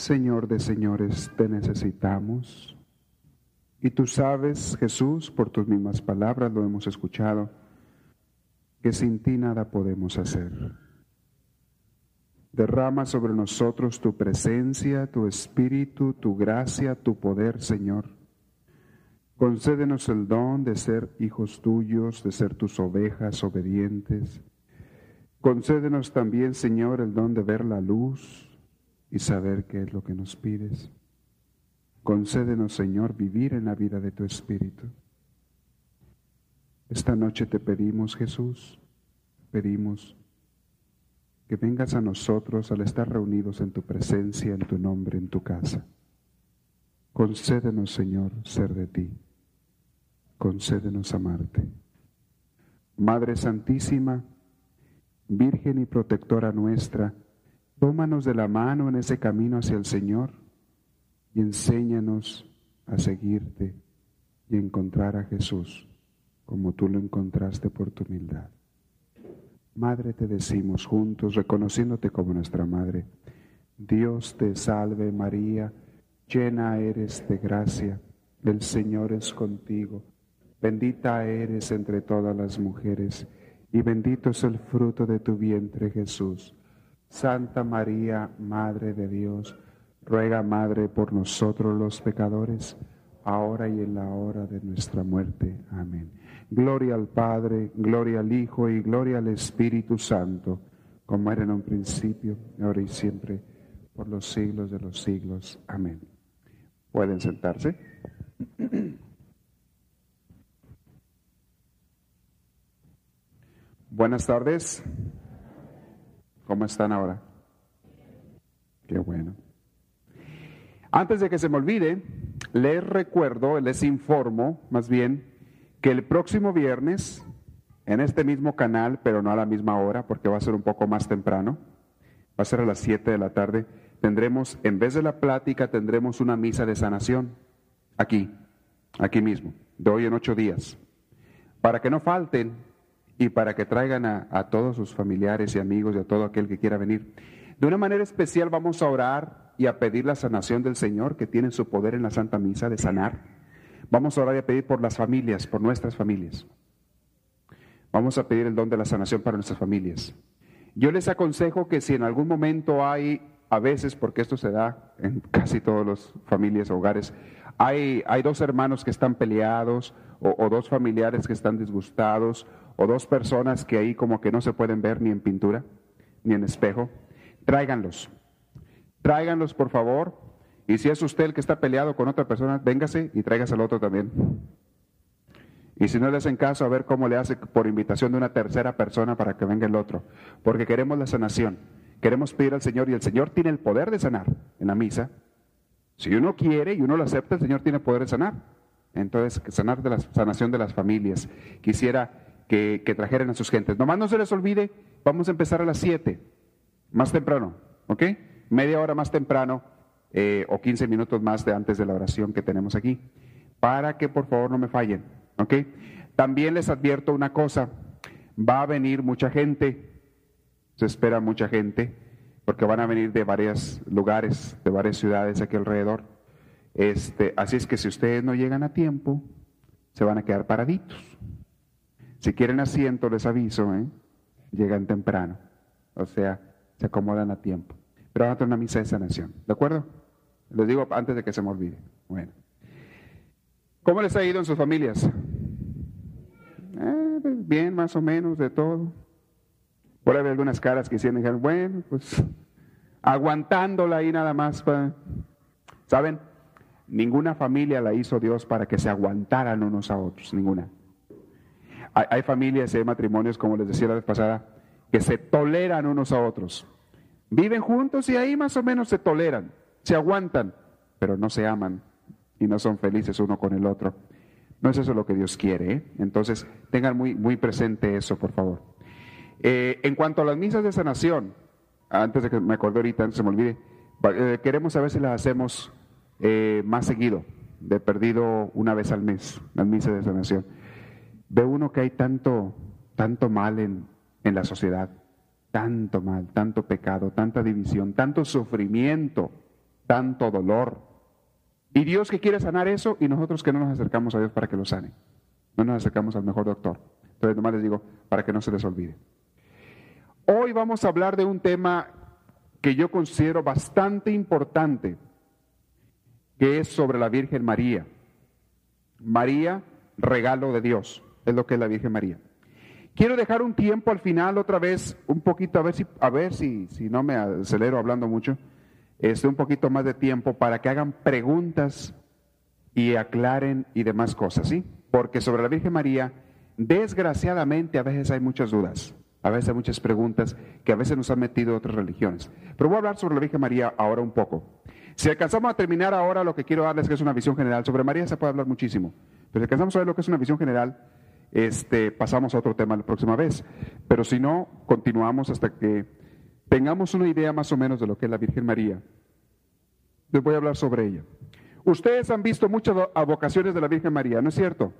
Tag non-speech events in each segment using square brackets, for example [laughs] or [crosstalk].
Señor de señores, te necesitamos. Y tú sabes, Jesús, por tus mismas palabras lo hemos escuchado, que sin ti nada podemos hacer. Derrama sobre nosotros tu presencia, tu espíritu, tu gracia, tu poder, Señor. Concédenos el don de ser hijos tuyos, de ser tus ovejas obedientes. Concédenos también, Señor, el don de ver la luz, y saber qué es lo que nos pides. Concédenos, Señor, vivir en la vida de tu Espíritu. Esta noche te pedimos, Jesús, pedimos que vengas a nosotros al estar reunidos en tu presencia, en tu nombre, en tu casa. Concédenos, Señor, ser de ti. Concédenos amarte. Madre Santísima, Virgen y protectora nuestra, Tómanos de la mano en ese camino hacia el Señor y enséñanos a seguirte y encontrar a Jesús como tú lo encontraste por tu humildad. Madre, te decimos juntos, reconociéndote como nuestra Madre, Dios te salve María, llena eres de gracia, el Señor es contigo, bendita eres entre todas las mujeres, y bendito es el fruto de tu vientre Jesús. Santa María, Madre de Dios, ruega, Madre, por nosotros los pecadores, ahora y en la hora de nuestra muerte. Amén. Gloria al Padre, gloria al Hijo y gloria al Espíritu Santo, como era en un principio, ahora y siempre, por los siglos de los siglos. Amén. ¿Pueden sentarse? [clears throat] Buenas tardes. ¿Cómo están ahora? Qué bueno. Antes de que se me olvide, les recuerdo, les informo más bien, que el próximo viernes, en este mismo canal, pero no a la misma hora, porque va a ser un poco más temprano, va a ser a las 7 de la tarde, tendremos, en vez de la plática, tendremos una misa de sanación, aquí, aquí mismo, de hoy en ocho días. Para que no falten, y para que traigan a, todos sus familiares y amigos y a todo aquel que quiera venir. De una manera especial vamos a orar y a pedir la sanación del Señor que tiene su poder en la Santa Misa de sanar. Vamos a orar y a pedir por las familias, por nuestras familias. Vamos a pedir el don de la sanación para nuestras familias. Yo les aconsejo que si en algún momento hay, a veces, porque esto se da en casi todas las familias, hogares, hay, hay dos hermanos que están peleados o, o dos familiares que están disgustados o dos personas que ahí como que no se pueden ver ni en pintura, ni en espejo, tráiganlos. Tráiganlos, por favor. Y si es usted el que está peleado con otra persona, véngase y tráigase al otro también. Y si no le hacen caso, a ver cómo le hace por invitación de una tercera persona para que venga el otro. Porque queremos la sanación. Queremos pedir al Señor y el Señor tiene el poder de sanar en la misa. Si uno quiere y uno lo acepta, el Señor tiene el poder de sanar. Entonces, sanar de la sanación de las familias. Quisiera que, trajeran a sus gentes. Nomás no se les olvide, vamos a empezar a las 7, más temprano, ¿ok? Media hora más temprano eh, o 15 minutos más de antes de la oración que tenemos aquí, para que por favor no me fallen, ¿ok? También les advierto una cosa, va a venir mucha gente, se espera mucha gente, porque van a venir de varios lugares, de varias ciudades aquí alrededor. Este, así es que si ustedes no llegan a tiempo, se van a quedar paraditos. Si quieren asiento, les aviso, ¿eh? llegan temprano. O sea, se acomodan a tiempo. Pero van a una misa de sanación. ¿De acuerdo? Les digo antes de que se me olvide. Bueno. ¿Cómo les ha ido en sus familias? Eh, pues bien, más o menos, de todo. Por haber algunas caras que hicieron dijeron, bueno, pues aguantándola ahí nada más. ¿Saben? Ninguna familia la hizo Dios para que se aguantaran unos a otros, ninguna. Hay, familias y hay matrimonios, como les decía la vez pasada, que se toleran unos a otros. Viven juntos y ahí más o menos se toleran, se aguantan, pero no se aman y no son felices uno con el otro. No es eso lo que Dios quiere. ¿eh? Entonces, tengan muy, muy presente eso, por favor. Eh, en cuanto a las misas de sanación, antes de que me acuerde ahorita, antes se me olvide, eh, queremos saber si las hacemos más seguido, de perdido una vez al mes, las misas de sanación. Ve uno que hay tanto, tanto mal en, en la sociedad, tanto mal, tanto pecado, tanta división, tanto sufrimiento, tanto dolor. Y Dios que quiere sanar eso y nosotros que no nos acercamos a Dios para que lo sane. No nos acercamos al mejor doctor. Entonces nomás les digo, para que no se les olvide. Hoy vamos a hablar de un tema que yo considero bastante importante, que es sobre la Virgen María. María, regalo de Dios, es lo que es la Virgen María. Quiero dejar un tiempo al final otra vez, un poquito, a ver si, a ver si, si no me acelero hablando mucho, este, un poquito más de tiempo para que hagan preguntas y aclaren y demás cosas, ¿sí? Porque sobre la Virgen María, desgraciadamente a veces hay muchas dudas, a veces hay muchas preguntas que a veces nos han metido otras religiones. Pero voy a hablar sobre la Virgen María ahora un poco. Si alcanzamos a terminar ahora, lo que quiero darles que es una visión general. Sobre María se puede hablar muchísimo, pero si alcanzamos a ver lo que es una visión general, este, pasamos a otro tema la próxima vez. Pero si no, continuamos hasta que tengamos una idea más o menos de lo que es la Virgen María. Les voy a hablar sobre ella. Ustedes han visto muchas vocaciones de la Virgen María, ¿no es cierto?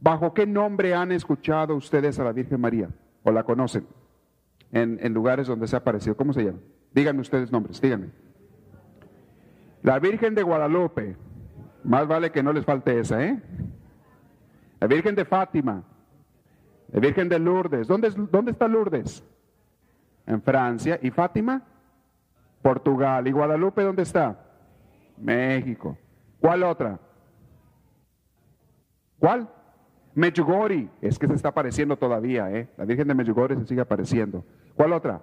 ¿Bajo qué nombre han escuchado ustedes a la Virgen María? ¿O la conocen? En, en lugares donde se ha aparecido. ¿Cómo se llama? Díganme ustedes nombres, díganme. La Virgen de Guadalupe. Más vale que no les falte esa, ¿eh? La Virgen de Fátima, la Virgen de Lourdes. ¿Dónde, ¿Dónde está Lourdes? En Francia. ¿Y Fátima? Portugal. ¿Y Guadalupe dónde está? México. ¿Cuál otra? ¿Cuál? Medjugorje. Es que se está apareciendo todavía, ¿eh? La Virgen de Medjugorje se sigue apareciendo. ¿Cuál otra?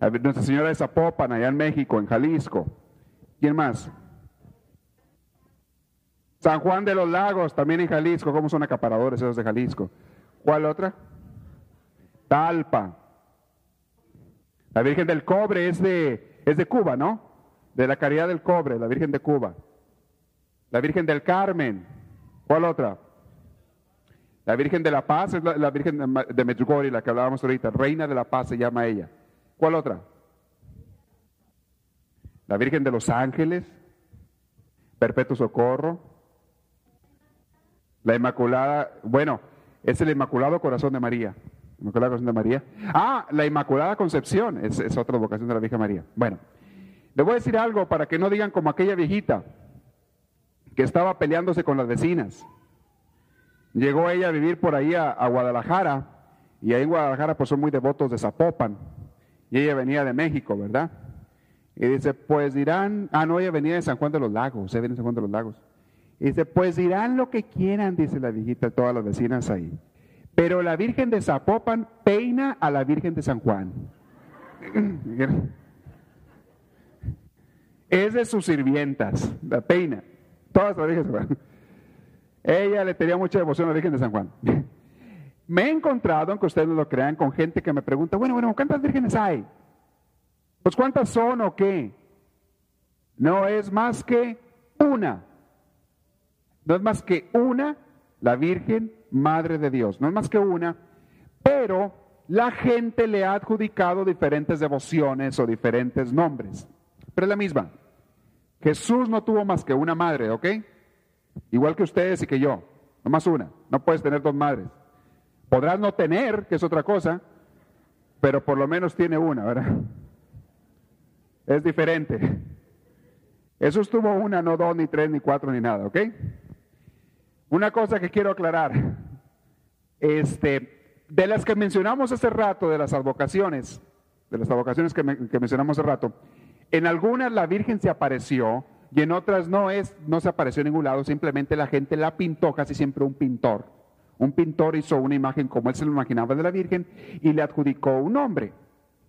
Nuestra Señora de Zapopan, allá en México, en Jalisco. ¿Quién más? San Juan de los Lagos, también en Jalisco. ¿Cómo son acaparadores esos de Jalisco? ¿Cuál otra? Talpa. La Virgen del Cobre es de, es de Cuba, ¿no? De la Caridad del Cobre, la Virgen de Cuba. La Virgen del Carmen. ¿Cuál otra? La Virgen de la Paz es la, Virgen de Medjugorje, la que hablábamos ahorita. Reina de la Paz se llama ella. ¿Cuál otra? La Virgen de los Ángeles. Perpetuo Socorro. La Inmaculada, bueno, es el Inmaculado Corazón de María. Inmaculada Corazón de María. Ah, la Inmaculada Concepción, es, otra vocación de la Virgen María. Bueno, le voy a decir algo para que no digan como aquella viejita que estaba peleándose con las vecinas. Llegó ella a vivir por ahí a, Guadalajara, y ahí en Guadalajara pues son muy devotos de Zapopan, y ella venía de México, ¿verdad? Y dice, pues dirán, ah, no, ella venía de San Juan de los Lagos, ella viene de San Juan de los Lagos. Y dice, pues dirán lo que quieran, dice la viejita, todas las vecinas ahí. Pero la Virgen de Zapopan peina a la Virgen de San Juan. [clears throat] es de sus sirvientas, la peina. Todas las Virgen de San Juan. Ella le tenía mucha devoción a la Virgen de San Juan. [laughs] me he encontrado, aunque ustedes no lo crean, con gente que me pregunta, bueno, bueno, ¿cuántas vírgenes hay? Pues ¿cuántas son o qué? No es más que una. No es más que una, la Virgen Madre de Dios. No es más que una, pero la gente le ha adjudicado diferentes devociones o diferentes nombres. Pero es la misma. Jesús no tuvo más que una madre, ¿ok? Igual que ustedes y que yo. No más una. No puedes tener dos madres. Podrás no tener, que es otra cosa, pero por lo menos tiene una, ¿verdad? Es diferente. Jesús tuvo una, no dos, ni tres, ni cuatro, ni nada, ¿ok? Una cosa que quiero aclarar, este, de las que mencionamos hace rato, de las advocaciones, de las advocaciones que, mencionamos hace rato, en algunas la Virgen se apareció y en otras no es, no se apareció en ningún lado, simplemente la gente la pintó, casi siempre un pintor. Un pintor hizo una imagen como él se lo imaginaba de la Virgen y le adjudicó un nombre.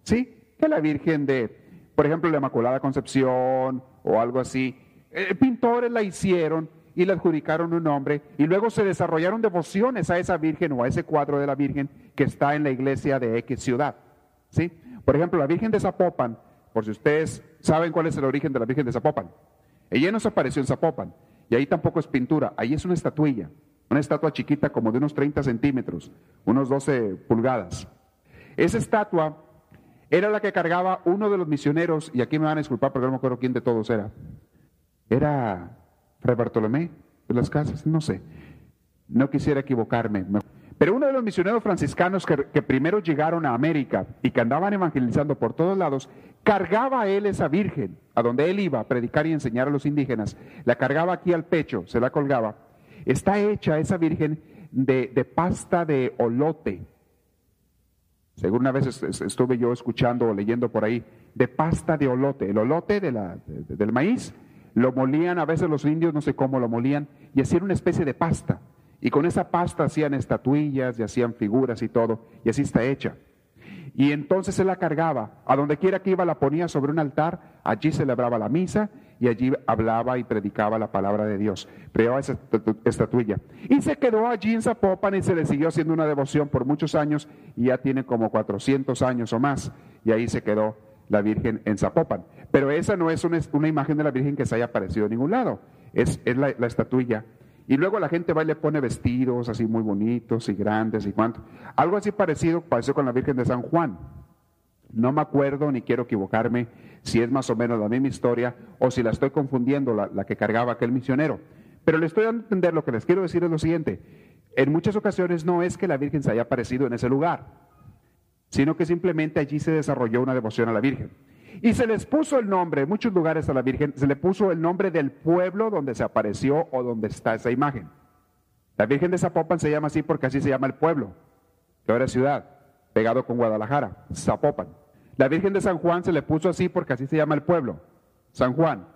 ¿Sí? Que la Virgen de, por ejemplo, la Inmaculada Concepción o algo así. Eh, pintores la hicieron y le adjudicaron un nombre y luego se desarrollaron devociones a esa Virgen o a ese cuadro de la Virgen que está en la iglesia de X ciudad. ¿sí? Por ejemplo, la Virgen de Zapopan, por si ustedes saben cuál es el origen de la Virgen de Zapopan. Ella no se apareció en Zapopan, y ahí tampoco es pintura, ahí es una estatuilla, una estatua chiquita como de unos 30 centímetros, unos 12 pulgadas. Esa estatua era la que cargaba uno de los misioneros, y aquí me van a disculpar porque no me acuerdo quién de todos era. Era Bartolomé de las Casas, no sé. No quisiera equivocarme. Pero uno de los misioneros franciscanos que, primero llegaron a América y que andaban evangelizando por todos lados, cargaba a él esa virgen, a donde él iba a predicar y enseñar a los indígenas, la cargaba aquí al pecho, se la colgaba. Está hecha esa virgen de, pasta de olote. Según una vez estuve yo escuchando o leyendo por ahí, de pasta de olote. El olote de la, del maíz lo molían, a veces los indios no sé cómo lo molían, y hacían una especie de pasta. Y con esa pasta hacían estatuillas y hacían figuras y todo, y así está hecha. Y entonces se la cargaba, a donde quiera que iba la ponía sobre un altar, allí celebraba la misa y allí hablaba y predicaba la palabra de Dios. Creó esa estatuilla. Y se quedó allí en Zapopan y se le siguió haciendo una devoción por muchos años y ya tiene como 400 años o más. Y ahí se quedó la Virgen en Zapopan. Pero esa no es una, imagen de la Virgen que se haya aparecido en ningún lado, es, la, la, estatuilla. Y luego la gente va y le pone vestidos así muy bonitos y grandes y cuanto. Algo así parecido pasó con la Virgen de San Juan. No me acuerdo ni quiero equivocarme si es más o menos la misma historia o si la estoy confundiendo, la, la que cargaba aquel misionero. Pero le estoy dando a entender, lo que les quiero decir es lo siguiente. En muchas ocasiones no es que la Virgen se haya aparecido en ese lugar sino que simplemente allí se desarrolló una devoción a la Virgen. Y se les puso el nombre, en muchos lugares a la Virgen, se le puso el nombre del pueblo donde se apareció o donde está esa imagen. La Virgen de Zapopan se llama así porque así se llama el pueblo, que ahora es ciudad, pegado con Guadalajara, Zapopan. La Virgen de San Juan se le puso así porque así se llama el pueblo, San Juan.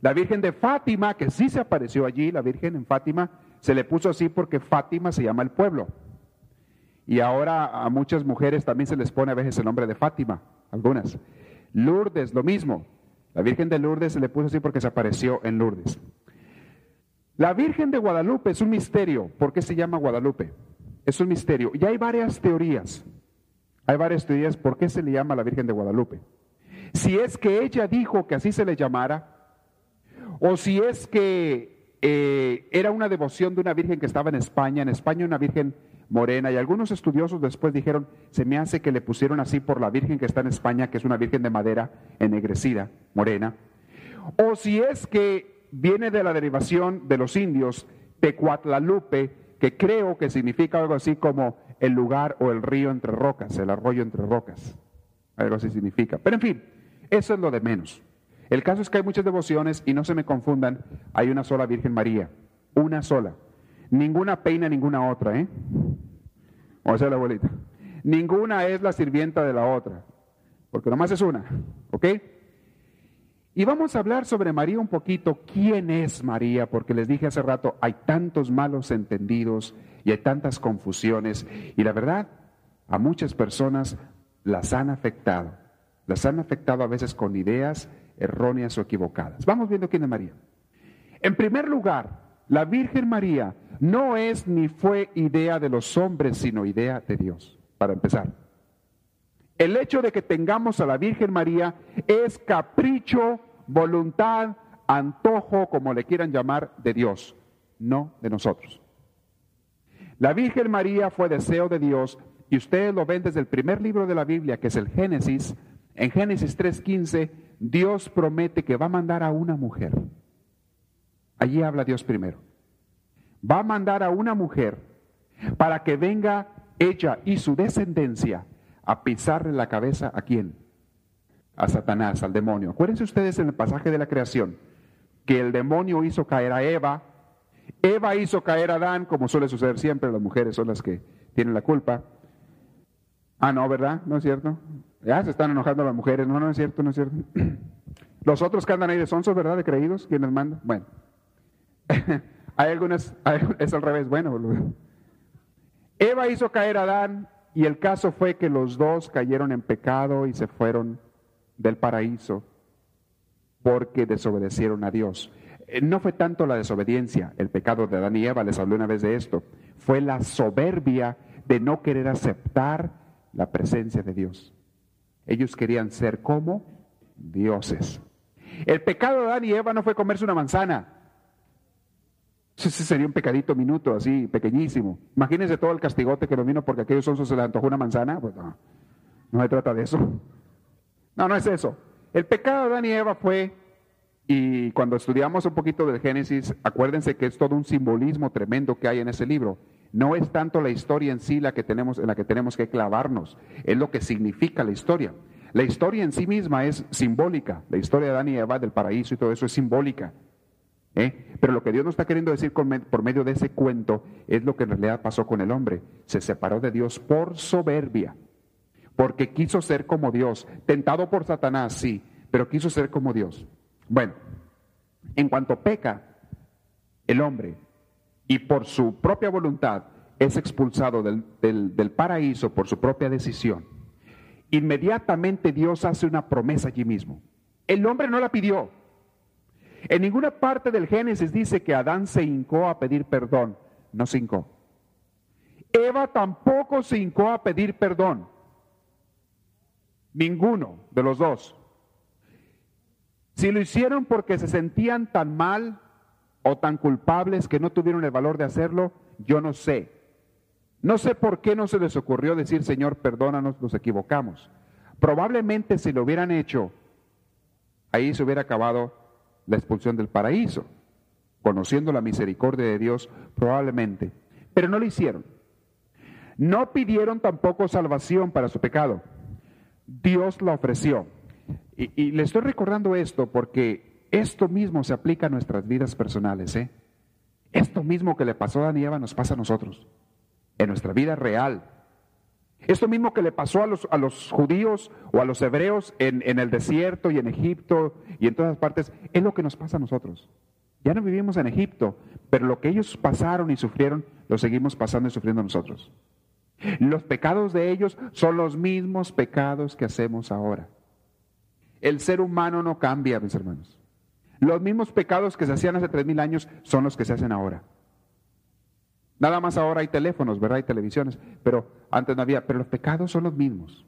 La Virgen de Fátima, que sí se apareció allí, la Virgen en Fátima, se le puso así porque Fátima se llama el pueblo. Y ahora a muchas mujeres también se les pone a veces el nombre de Fátima, algunas. Lourdes, lo mismo. La Virgen de Lourdes se le puso así porque se apareció en Lourdes. La Virgen de Guadalupe es un misterio. ¿Por qué se llama Guadalupe? Es un misterio. Y hay varias teorías. Hay varias teorías por qué se le llama la Virgen de Guadalupe. Si es que ella dijo que así se le llamara, o si es que eh, era una devoción de una Virgen que estaba en España. En España una Virgen morena. Y algunos estudiosos después dijeron, se me hace que le pusieron así por la Virgen que está en España, que es una Virgen de madera ennegrecida, morena. O si es que viene de la derivación de los indios, Tecuatlalupe, que creo que significa algo así como el lugar o el río entre rocas, el arroyo entre rocas. Algo así significa. Pero en fin, eso es lo de menos. El caso es que hay muchas devociones y no se me confundan, hay una sola Virgen María, una sola. Ninguna peina ninguna otra, ¿eh? O sea, la abuelita. Ninguna es la sirvienta de la otra, porque nomás es una, ¿ok? Y vamos a hablar sobre María un poquito. ¿Quién es María? Porque les dije hace rato, hay tantos malos entendidos y hay tantas confusiones. Y la verdad, a muchas personas las han afectado. Las han afectado a veces con ideas erróneas o equivocadas. Vamos viendo quién es María. En primer lugar, la Virgen María no es ni fue idea de los hombres, sino idea de Dios, para empezar. El hecho de que tengamos a la Virgen María es capricho, voluntad, antojo, como le quieran llamar, de Dios, no de nosotros. La Virgen María fue deseo de Dios y ustedes lo ven desde el primer libro de la Biblia, que es el Génesis. En Génesis 3.15, Dios promete que va a mandar a una mujer Allí habla Dios primero. Va a mandar a una mujer para que venga ella y su descendencia a pisarle la cabeza a quién? A Satanás, al demonio. Acuérdense ustedes en el pasaje de la creación que el demonio hizo caer a Eva, Eva hizo caer a Adán, como suele suceder siempre, las mujeres son las que tienen la culpa. Ah, no, ¿verdad? ¿No es cierto? Ya se están enojando las mujeres, no, no es cierto, no es cierto. [clears throat] Los otros que andan ahí de sonsos, ¿verdad? De creídos, ¿quiénes mandan? Bueno. [laughs] hay algunas, es al revés, bueno. [laughs] Eva hizo caer a Adán y el caso fue que los dos cayeron en pecado y se fueron del paraíso porque desobedecieron a Dios. Eh, no fue tanto la desobediencia, el pecado de Adán y Eva, les hablé una vez de esto, fue la soberbia de no querer aceptar la presencia de Dios. Ellos querían ser como dioses. El pecado de Adán y Eva no fue comerse una manzana. Ese sería un pecadito minuto, así, pequeñísimo. Imagínense todo el castigote que nos vino porque aquellos onzos se les antojó una manzana. Pues no, no se trata de eso. No, no es eso. El pecado de Adán y Eva fue, y cuando estudiamos un poquito del Génesis, acuérdense que es todo un simbolismo tremendo que hay en ese libro. No es tanto la historia en sí la que tenemos, en la que tenemos que clavarnos, es lo que significa la historia. La historia en sí misma es simbólica. La historia de Adán y Eva, del paraíso y todo eso es simbólica. ¿Eh? Pero lo que Dios nos está queriendo decir por medio de ese cuento es lo que en realidad pasó con el hombre. Se separó de Dios por soberbia, porque quiso ser como Dios. Tentado por Satanás, sí, pero quiso ser como Dios. Bueno, en cuanto peca el hombre y por su propia voluntad es expulsado del, del paraíso por su propia decisión, inmediatamente Dios hace una promesa allí mismo. El hombre no la pidió. En ninguna parte del Génesis dice que Adán se hincó a pedir perdón. No se hincó. Eva tampoco se hincó a pedir perdón. Ninguno de los dos. Si lo hicieron porque se sentían tan mal o tan culpables que no tuvieron el valor de hacerlo, yo no sé. No sé por qué no se les ocurrió decir, Señor, perdónanos, nos equivocamos. Probablemente si lo hubieran hecho, ahí se hubiera acabado la expulsión del paraíso, conociendo la misericordia de Dios, probablemente. Pero no lo hicieron. No pidieron tampoco salvación para su pecado. Dios la ofreció. Y, le estoy recordando esto porque esto mismo se aplica a nuestras vidas personales. ¿eh? Esto mismo que le pasó a Daniela nos pasa a nosotros en nuestra vida real. Esto mismo que le pasó a los, a los judíos o a los hebreos en, en, el desierto y en Egipto y en todas partes, es lo que nos pasa a nosotros. Ya no vivimos en Egipto, pero lo que ellos pasaron y sufrieron, lo seguimos pasando y sufriendo nosotros. Los pecados de ellos son los mismos pecados que hacemos ahora. El ser humano no cambia, mis hermanos. Los mismos pecados que se hacían hace tres mil años son los que se hacen ahora. Nada más ahora hay teléfonos, ¿verdad? Hay televisiones, pero antes no había. Pero los pecados son los mismos.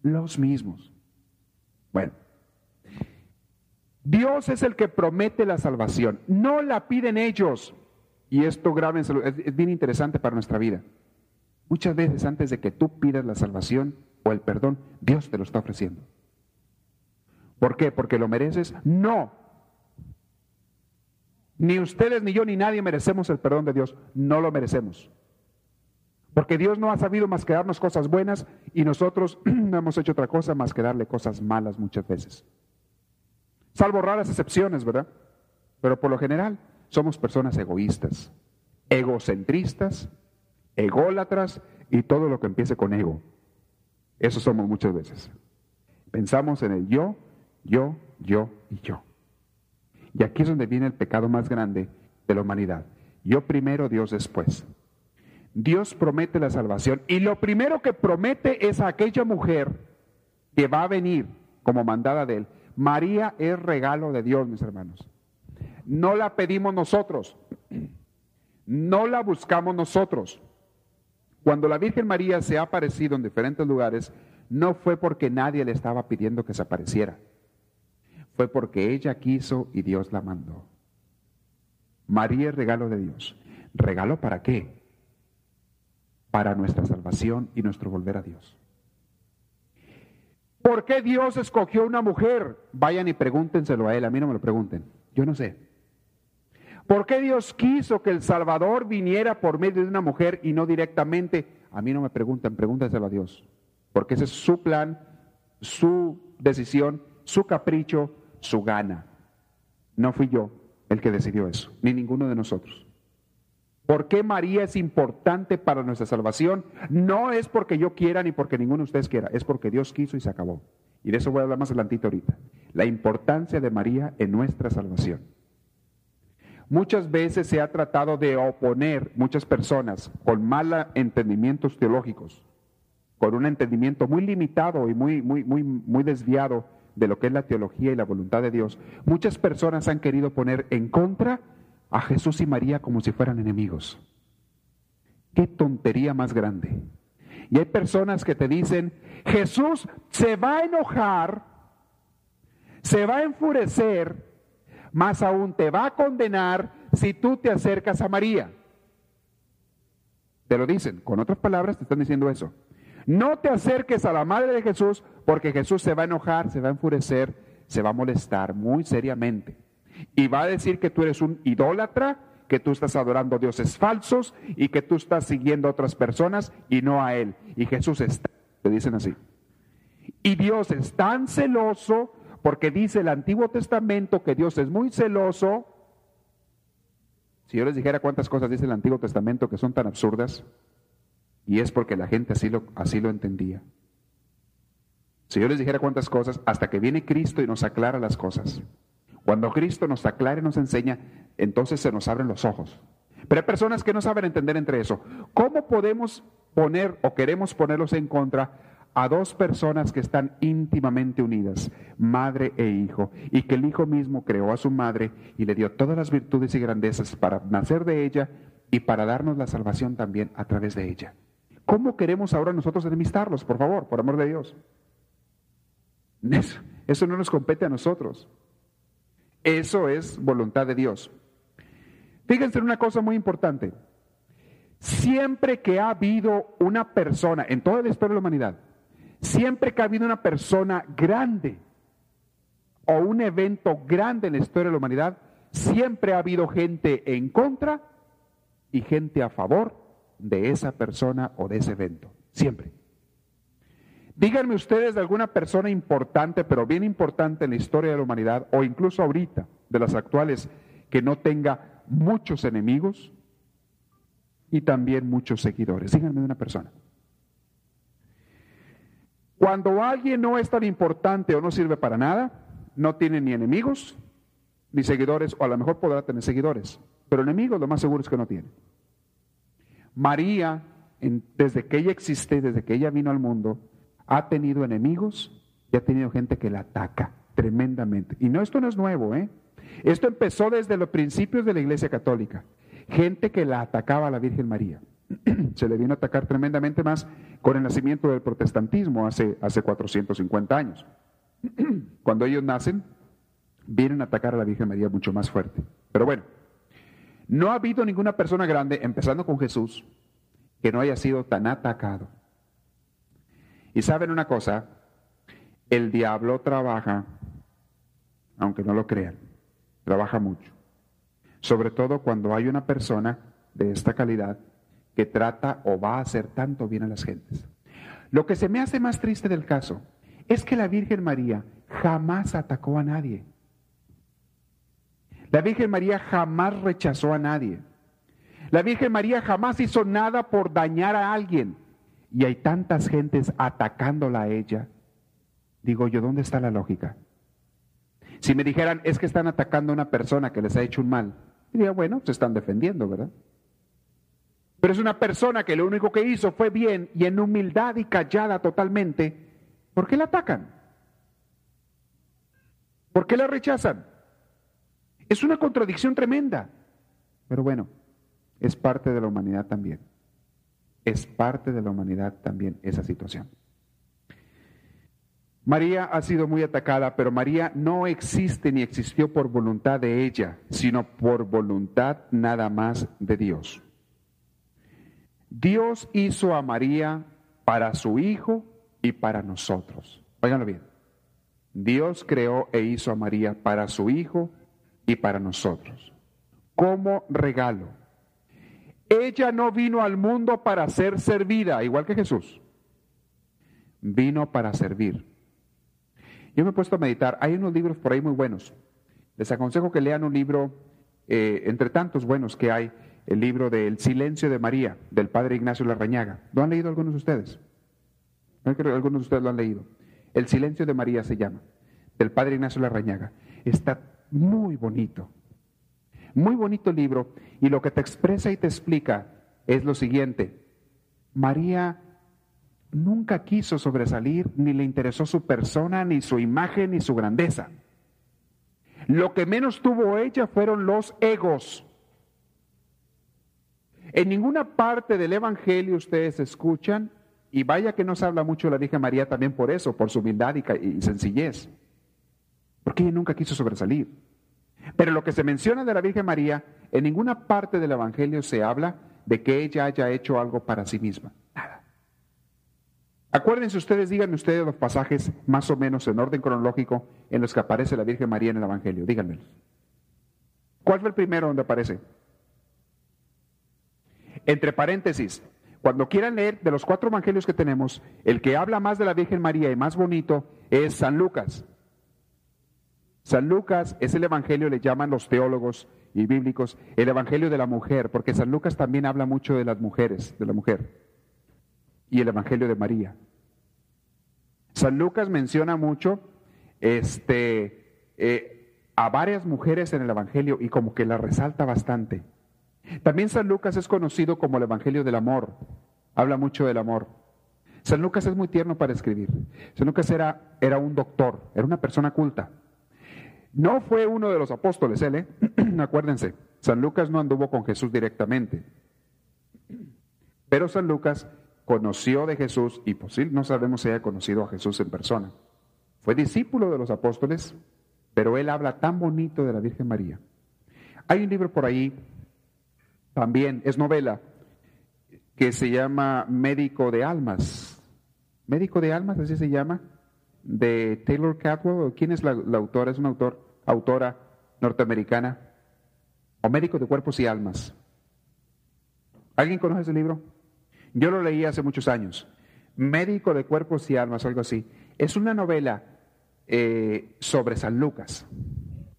Los mismos. Bueno. Dios es el que promete la salvación. No la piden ellos. Y esto grábenselo, es, es bien interesante para nuestra vida. Muchas veces antes de que tú pidas la salvación o el perdón, Dios te lo está ofreciendo. ¿Por qué? ¿Porque lo mereces? No, ni ustedes, ni yo, ni nadie merecemos el perdón de Dios. No lo merecemos. Porque Dios no ha sabido más que darnos cosas buenas y nosotros [clears throat] no hemos hecho otra cosa más que darle cosas malas muchas veces. Salvo raras excepciones, ¿verdad? Pero por lo general somos personas egoístas, egocentristas, ególatras y todo lo que empiece con ego. Eso somos muchas veces. Pensamos en el yo, yo, yo y yo. Y aquí es donde viene el pecado más grande de la humanidad. Yo primero, Dios después. Dios promete la salvación y lo primero que promete es a aquella mujer que va a venir como mandada de él. María es regalo de Dios, mis hermanos. No la pedimos nosotros, no la buscamos nosotros. Cuando la Virgen María se ha aparecido en diferentes lugares, no fue porque nadie le estaba pidiendo que se apareciera fue porque ella quiso y Dios la mandó. María es regalo de Dios. ¿Regalo para qué? Para nuestra salvación y nuestro volver a Dios. ¿Por qué Dios escogió una mujer? Vayan y pregúntenselo a él, a mí no me lo pregunten, yo no sé. ¿Por qué Dios quiso que el Salvador viniera por medio de una mujer y no directamente? A mí no me pregunten, pregúntenselo a Dios. Porque ese es su plan, su decisión, su capricho, su gana. No fui yo el que decidió eso, ni ninguno de nosotros. ¿Por qué María es importante para nuestra salvación? No es porque yo quiera ni porque ninguno de ustedes quiera, es porque Dios quiso y se acabó. Y de eso voy a hablar más adelantito ahorita. La importancia de María en nuestra salvación. Muchas veces se ha tratado de oponer muchas personas con malos entendimientos teológicos, con un entendimiento muy limitado y muy, muy, muy, muy desviado de lo que es la teología y la voluntad de Dios, muchas personas han querido poner en contra a Jesús y María como si fueran enemigos. Qué tontería más grande. Y hay personas que te dicen, Jesús se va a enojar se va a enfurecer, más aún te va a condenar si tú te acercas a María. Te lo dicen, con otras palabras te están diciendo eso. No te acerques a la madre de Jesús porque Jesús se va a enojar, se va a enfurecer, se va a molestar muy seriamente. Y va a decir que tú eres un idólatra, que tú estás adorando dioses falsos y que tú estás siguiendo a otras personas y no a Él. Y Jesús está, te dicen así. Y Dios es tan celoso porque dice el Antiguo Testamento que Dios es muy celoso. Si yo les dijera cuántas cosas dice el Antiguo Testamento que son tan absurdas, y es porque la gente así lo, así lo entendía. Si yo les dijera cuántas cosas, hasta que viene Cristo y nos aclara las cosas. Cuando Cristo nos aclara y nos enseña, entonces se nos abren los ojos. Pero hay personas que no saben entender entre eso. ¿Cómo podemos poner o queremos ponerlos en contra a dos personas que están íntimamente unidas, madre e hijo, y que el hijo mismo creó a su madre y le dio todas las virtudes y grandezas para nacer de ella y para darnos la salvación también a través de ella? ¿Cómo queremos ahora nosotros enemistarlos, por favor, por amor de Dios? Eso, eso no nos compete a nosotros. Eso es voluntad de Dios. Fíjense en una cosa muy importante. Siempre que ha habido una persona, en toda la historia de la humanidad, siempre que ha habido una persona grande o un evento grande en la historia de la humanidad, siempre ha habido gente en contra y gente a favor de esa persona o de ese evento. Siempre. Díganme ustedes de alguna persona importante, pero bien importante en la historia de la humanidad, o incluso ahorita, de las actuales, que no tenga muchos enemigos y también muchos seguidores. Díganme de una persona. Cuando alguien no es tan importante o no sirve para nada, no tiene ni enemigos ni seguidores, o a lo mejor podrá tener seguidores, pero enemigos lo más seguro es que no tiene. María, desde que ella existe, desde que ella vino al mundo, ha tenido enemigos y ha tenido gente que la ataca tremendamente. Y no, esto no es nuevo, ¿eh? Esto empezó desde los principios de la Iglesia Católica. Gente que la atacaba a la Virgen María. [clears throat] Se le vino a atacar tremendamente más con el nacimiento del protestantismo hace, hace 450 años. [clears throat] Cuando ellos nacen, vienen a atacar a la Virgen María mucho más fuerte. Pero bueno, no ha habido ninguna persona grande, empezando con Jesús, que no haya sido tan atacado. Y saben una cosa, el diablo trabaja, aunque no lo crean, trabaja mucho. Sobre todo cuando hay una persona de esta calidad que trata o va a hacer tanto bien a las gentes. Lo que se me hace más triste del caso es que la Virgen María jamás atacó a nadie. La Virgen María jamás rechazó a nadie. La Virgen María jamás hizo nada por dañar a alguien. Y hay tantas gentes atacándola a ella. Digo yo, ¿dónde está la lógica? Si me dijeran, es que están atacando a una persona que les ha hecho un mal, diría, bueno, se están defendiendo, ¿verdad? Pero es una persona que lo único que hizo fue bien y en humildad y callada totalmente. ¿Por qué la atacan? ¿Por qué la rechazan? Es una contradicción tremenda. Pero bueno, es parte de la humanidad también. Es parte de la humanidad también esa situación. María ha sido muy atacada, pero María no existe ni existió por voluntad de ella, sino por voluntad nada más de Dios. Dios hizo a María para su Hijo y para nosotros. Óiganlo bien. Dios creó e hizo a María para su Hijo y para nosotros, como regalo. Ella no vino al mundo para ser servida, igual que Jesús. Vino para servir. Yo me he puesto a meditar, hay unos libros por ahí muy buenos. Les aconsejo que lean un libro, eh, entre tantos buenos que hay, el libro de El silencio de María, del padre Ignacio Larrañaga. ¿Lo han leído algunos de ustedes? Algunos de ustedes lo han leído. El silencio de María se llama, del padre Ignacio Larrañaga. Está muy bonito. Muy bonito libro. Y lo que te expresa y te explica es lo siguiente. María nunca quiso sobresalir, ni le interesó su persona, ni su imagen, ni su grandeza. Lo que menos tuvo ella fueron los egos. En ninguna parte del Evangelio ustedes escuchan, y vaya que no se habla mucho la Virgen María también por eso, por su humildad y sencillez. Porque ella nunca quiso sobresalir. Pero lo que se menciona de la Virgen María, en ninguna parte del Evangelio se habla de que ella haya hecho algo para sí misma. Nada. Acuérdense ustedes, díganme ustedes los pasajes más o menos en orden cronológico en los que aparece la Virgen María en el Evangelio. Díganmelos. ¿Cuál fue el primero donde aparece? Entre paréntesis, cuando quieran leer de los cuatro evangelios que tenemos, el que habla más de la Virgen María y más bonito es San Lucas. San Lucas es el evangelio, le llaman los teólogos y bíblicos, el evangelio de la mujer, porque San Lucas también habla mucho de las mujeres, de la mujer, y el evangelio de María. San Lucas menciona mucho este, eh, a varias mujeres en el evangelio y como que la resalta bastante. También San Lucas es conocido como el evangelio del amor, habla mucho del amor. San Lucas es muy tierno para escribir. San Lucas era, era un doctor, era una persona culta. No fue uno de los apóstoles él, ¿eh? [clears throat] acuérdense, San Lucas no anduvo con Jesús directamente, pero San Lucas conoció de Jesús y posible, no sabemos si haya conocido a Jesús en persona. Fue discípulo de los apóstoles, pero él habla tan bonito de la Virgen María. Hay un libro por ahí, también es novela, que se llama Médico de Almas. Médico de Almas, así se llama de Taylor Catwell. ¿Quién es la, autora? Es una autor, autora norteamericana. O Médico de Cuerpos y Almas. ¿Alguien conoce ese libro? Yo lo leí hace muchos años. Médico de Cuerpos y Almas, algo así. Es una novela eh, sobre San Lucas.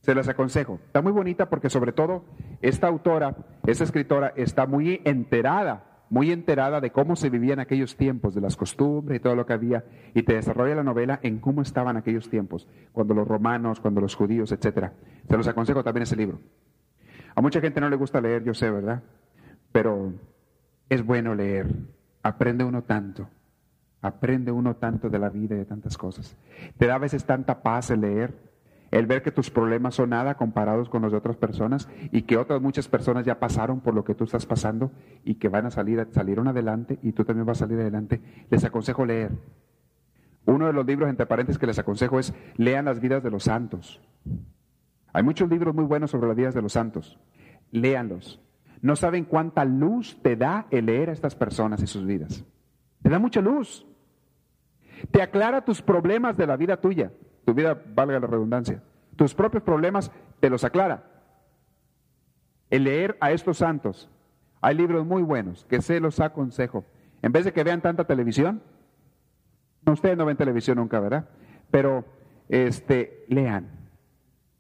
Se las aconsejo. Está muy bonita porque sobre todo esta autora, esta escritora, está muy enterada muy enterada de cómo se vivía en aquellos tiempos, de las costumbres y todo lo que había, y te desarrolla la novela en cómo estaban aquellos tiempos, cuando los romanos, cuando los judíos, etcétera. Se los aconsejo también ese libro. A mucha gente no le gusta leer, yo sé, ¿verdad? Pero es bueno leer. Aprende uno tanto. Aprende uno tanto de la vida y de tantas cosas. Te da a veces tanta paz el leer el ver que tus problemas son nada comparados con los de otras personas y que otras muchas personas ya pasaron por lo que tú estás pasando y que van a salir, salieron adelante y tú también vas a salir adelante, les aconsejo leer. Uno de los libros, entre paréntesis, que les aconsejo es lean las vidas de los santos. Hay muchos libros muy buenos sobre las vidas de los santos. Léanlos. No saben cuánta luz te da el leer a estas personas y sus vidas. Te da mucha luz. Te aclara tus problemas de la vida tuya tu vida, valga la redundancia, tus propios problemas te los aclara. El leer a estos santos, hay libros muy buenos que se los aconsejo. En vez de que vean tanta televisión, ustedes no ven televisión nunca, ¿verdad? Pero este, lean,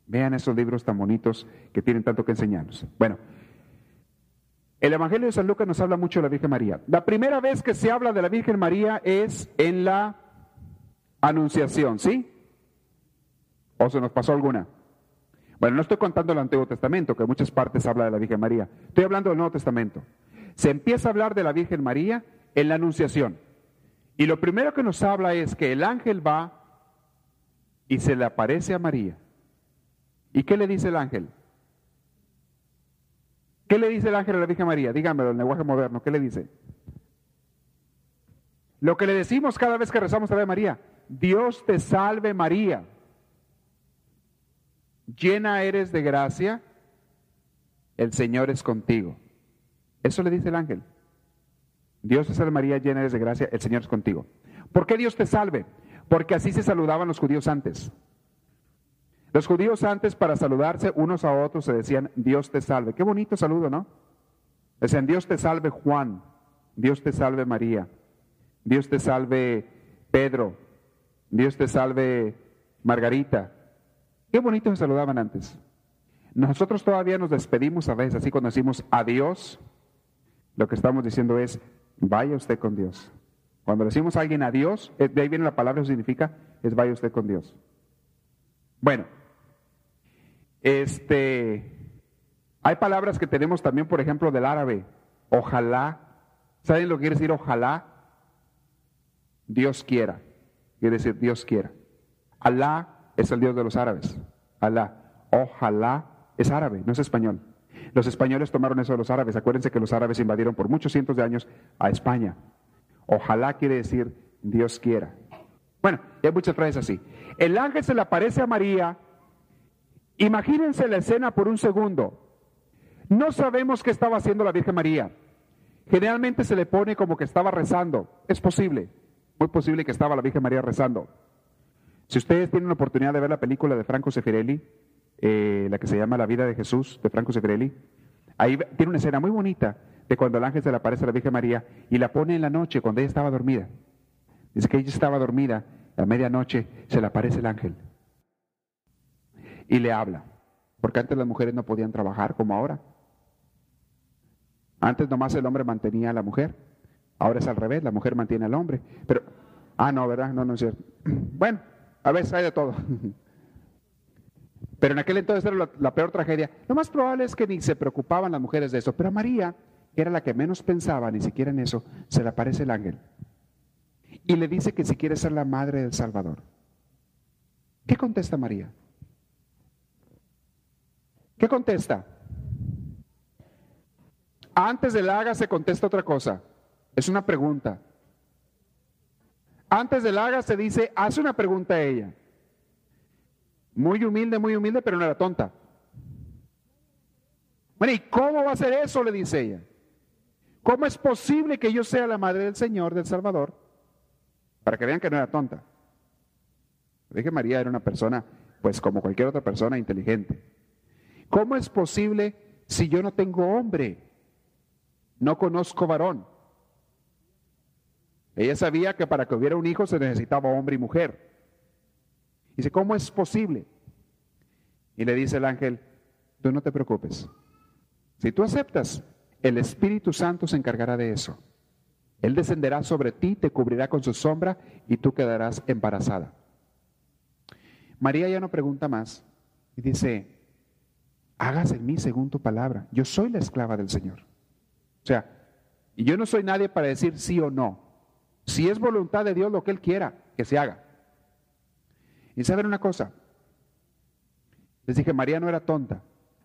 vean esos libros tan bonitos que tienen tanto que enseñarnos. Bueno, el Evangelio de San Lucas nos habla mucho de la Virgen María. La primera vez que se habla de la Virgen María es en la Anunciación, ¿sí? ¿O se nos pasó alguna? Bueno, no estoy contando el Antiguo Testamento, que en muchas partes habla de la Virgen María. Estoy hablando del Nuevo Testamento. Se empieza a hablar de la Virgen María en la Anunciación. Y lo primero que nos habla es que el ángel va y se le aparece a María. ¿Y qué le dice el ángel? ¿Qué le dice el ángel a la Virgen María? Díganmelo en lenguaje moderno. ¿Qué le dice? Lo que le decimos cada vez que rezamos a María. Dios te salve María llena eres de gracia, el Señor es contigo. Eso le dice el ángel. Dios te salve María, llena eres de gracia, el Señor es contigo. ¿Por qué Dios te salve? Porque así se saludaban los judíos antes. Los judíos antes para saludarse unos a otros se decían Dios te salve. Qué bonito saludo, ¿no? Decían Dios te salve Juan, Dios te salve María, Dios te salve Pedro, Dios te salve Margarita, Qué bonito se saludaban antes. Nosotros todavía nos despedimos a veces, así cuando decimos adiós, lo que estamos diciendo es, vaya usted con Dios. Cuando decimos a alguien adiós, eh, de ahí viene la palabra, significa, es vaya usted con Dios. Bueno, este, hay palabras que tenemos también, por ejemplo, del árabe, ojalá. ¿Saben lo que quiere decir ojalá? Dios quiera. Quiere decir Dios quiera. Alá es el Dios de los árabes. Alá. Ojalá es árabe, no es español. Los españoles tomaron eso de los árabes. Acuérdense que los árabes invadieron por muchos cientos de años a España. Ojalá quiere decir Dios quiera. Bueno, hay muchas frases así. El ángel se le aparece a María Imagínense la escena por un segundo. No sabemos qué estaba haciendo la Virgen María. Generalmente se le pone como que estaba rezando. Es posible, muy posible que estaba la Virgen María rezando. Si ustedes tienen la oportunidad de ver la película de Franco Sefirelli, eh, la que se llama La vida de Jesús, de Franco Sefirelli, ahí tiene una escena muy bonita de cuando el ángel se le aparece a la Virgen María y la pone en la noche cuando ella estaba dormida. Dice que ella estaba dormida, a medianoche se le aparece el ángel y le habla, porque antes las mujeres no podían trabajar como ahora. Antes nomás el hombre mantenía a la mujer, ahora es al revés, la mujer mantiene al hombre. Pero, ah, no, ¿verdad? No, no es cierto. [clears throat] Bueno, a veces hay de todo. [laughs] Pero en aquel entonces era la, peor tragedia. Lo más probable es que ni se preocupaban las mujeres de eso. Pero a María, que era la que menos pensaba ni siquiera en eso, se le aparece el ángel. Y le dice que si quiere ser la madre del Salvador. ¿Qué contesta María? ¿Qué contesta? Antes del haga se contesta otra cosa. Es una pregunta. Antes del haga se dice, hace una pregunta a ella. Muy humilde, muy humilde, pero no era tonta. Bueno, ¿y cómo va a ser eso? Le dice ella. ¿Cómo es posible que yo sea la madre del Señor, del Salvador? Para que vean que no era tonta. Dije María era una persona, pues como cualquier otra persona, inteligente. ¿Cómo es posible si yo no tengo hombre? No conozco varón. Ella sabía que para que hubiera un hijo se necesitaba hombre y mujer. Dice, ¿cómo es posible? Y le dice el ángel, tú no te preocupes. Si tú aceptas, el Espíritu Santo se encargará de eso. Él descenderá sobre ti, te cubrirá con su sombra y tú quedarás embarazada. María ya no pregunta más y dice, hágase en mí según tu palabra. Yo soy la esclava del Señor. O sea, y yo no soy nadie para decir sí o no. Si es voluntad de Dios lo que Él quiera, que se haga. Y saben una cosa, les dije, María no era tonta,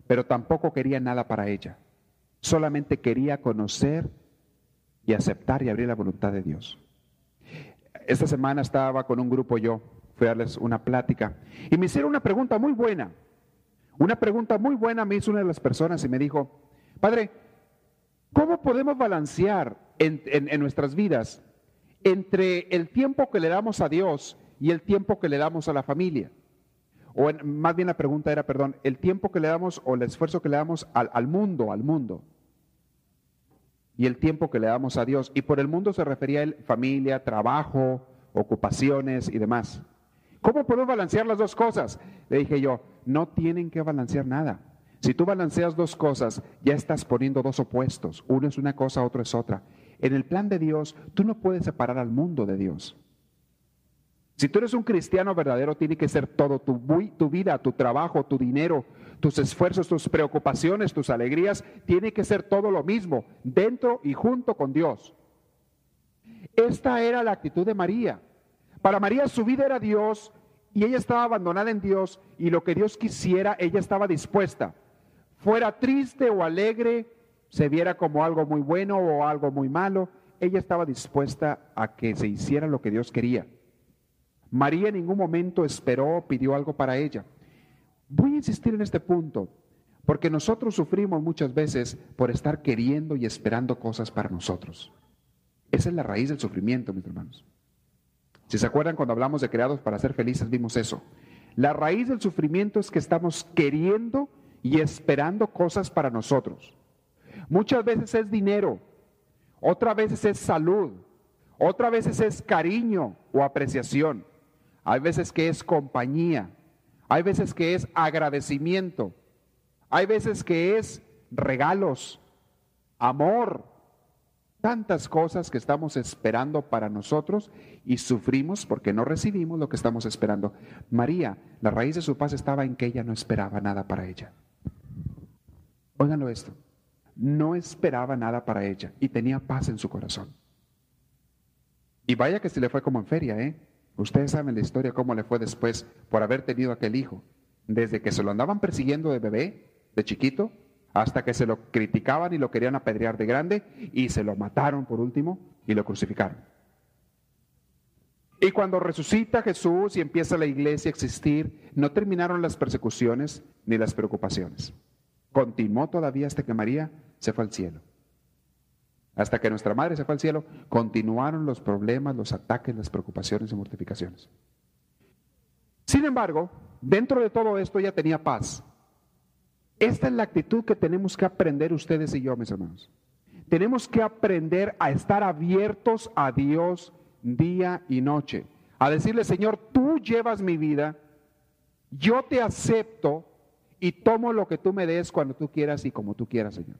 pero tampoco quería nada para ella. Solamente quería conocer y aceptar y abrir la voluntad de Dios. Esta semana estaba con un grupo yo, fui a darles una plática y me hicieron una pregunta muy buena. Una pregunta muy buena me hizo una de las personas y me dijo, Padre, ¿cómo podemos balancear en, en nuestras vidas entre el tiempo que le damos a Dios y el tiempo que le damos a la familia. O más bien la pregunta era, perdón, el tiempo que le damos o el esfuerzo que le damos al, al mundo, al mundo. Y el tiempo que le damos a Dios. Y por el mundo se refería a él familia, trabajo, ocupaciones y demás. ¿Cómo podemos balancear las dos cosas? Le dije yo, no tienen que balancear nada. Si tú balanceas dos cosas, ya estás poniendo dos opuestos. Uno es una cosa, otro es otra. En el plan de Dios, tú no puedes separar al mundo de Dios. Si tú eres un cristiano verdadero, tiene que ser todo, tu, tu, vida, tu trabajo, tu dinero, tus esfuerzos, tus preocupaciones, tus alegrías, tiene que ser todo lo mismo, dentro y junto con Dios. Esta era la actitud de María. Para María su vida era Dios y ella estaba abandonada en Dios y lo que Dios quisiera, ella estaba dispuesta. Fuera triste o alegre, se viera como algo muy bueno o algo muy malo, ella estaba dispuesta a que se hiciera lo que Dios quería. María en ningún momento esperó o pidió algo para ella. Voy a insistir en este punto, porque nosotros sufrimos muchas veces por estar queriendo y esperando cosas para nosotros. Esa es la raíz del sufrimiento, mis hermanos. Si se acuerdan cuando hablamos de creados para ser felices, vimos eso. La raíz del sufrimiento es que estamos queriendo y esperando cosas para nosotros. Muchas veces es dinero, otras veces es salud, otras veces es cariño o apreciación hay veces que es compañía, hay veces que es agradecimiento, hay veces que es regalos, amor, tantas cosas que estamos esperando para nosotros y sufrimos porque no recibimos lo que estamos esperando. María, la raíz de su paz estaba en que ella no esperaba nada para ella. Óiganlo esto, no esperaba nada para ella y tenía paz en su corazón. Y vaya que se le fue como en feria, ¿eh? Ustedes saben la historia, cómo le fue después por haber tenido aquel hijo. Desde que se lo andaban persiguiendo de bebé, de chiquito, hasta que se lo criticaban y lo querían apedrear de grande y se lo mataron por último y lo crucificaron. Y cuando resucita Jesús y empieza la iglesia a existir, no terminaron las persecuciones ni las preocupaciones. Continuó todavía hasta que María se fue al cielo. Hasta que nuestra madre se fue al cielo, continuaron los problemas, los ataques, las preocupaciones y mortificaciones. Sin embargo, dentro de todo esto ella tenía paz. Esta es la actitud que tenemos que aprender ustedes y yo, mis hermanos. Tenemos que aprender a estar abiertos a Dios día y noche. A decirle, Señor, tú llevas mi vida, yo te acepto y tomo lo que tú me des cuando tú quieras y como tú quieras, Señor.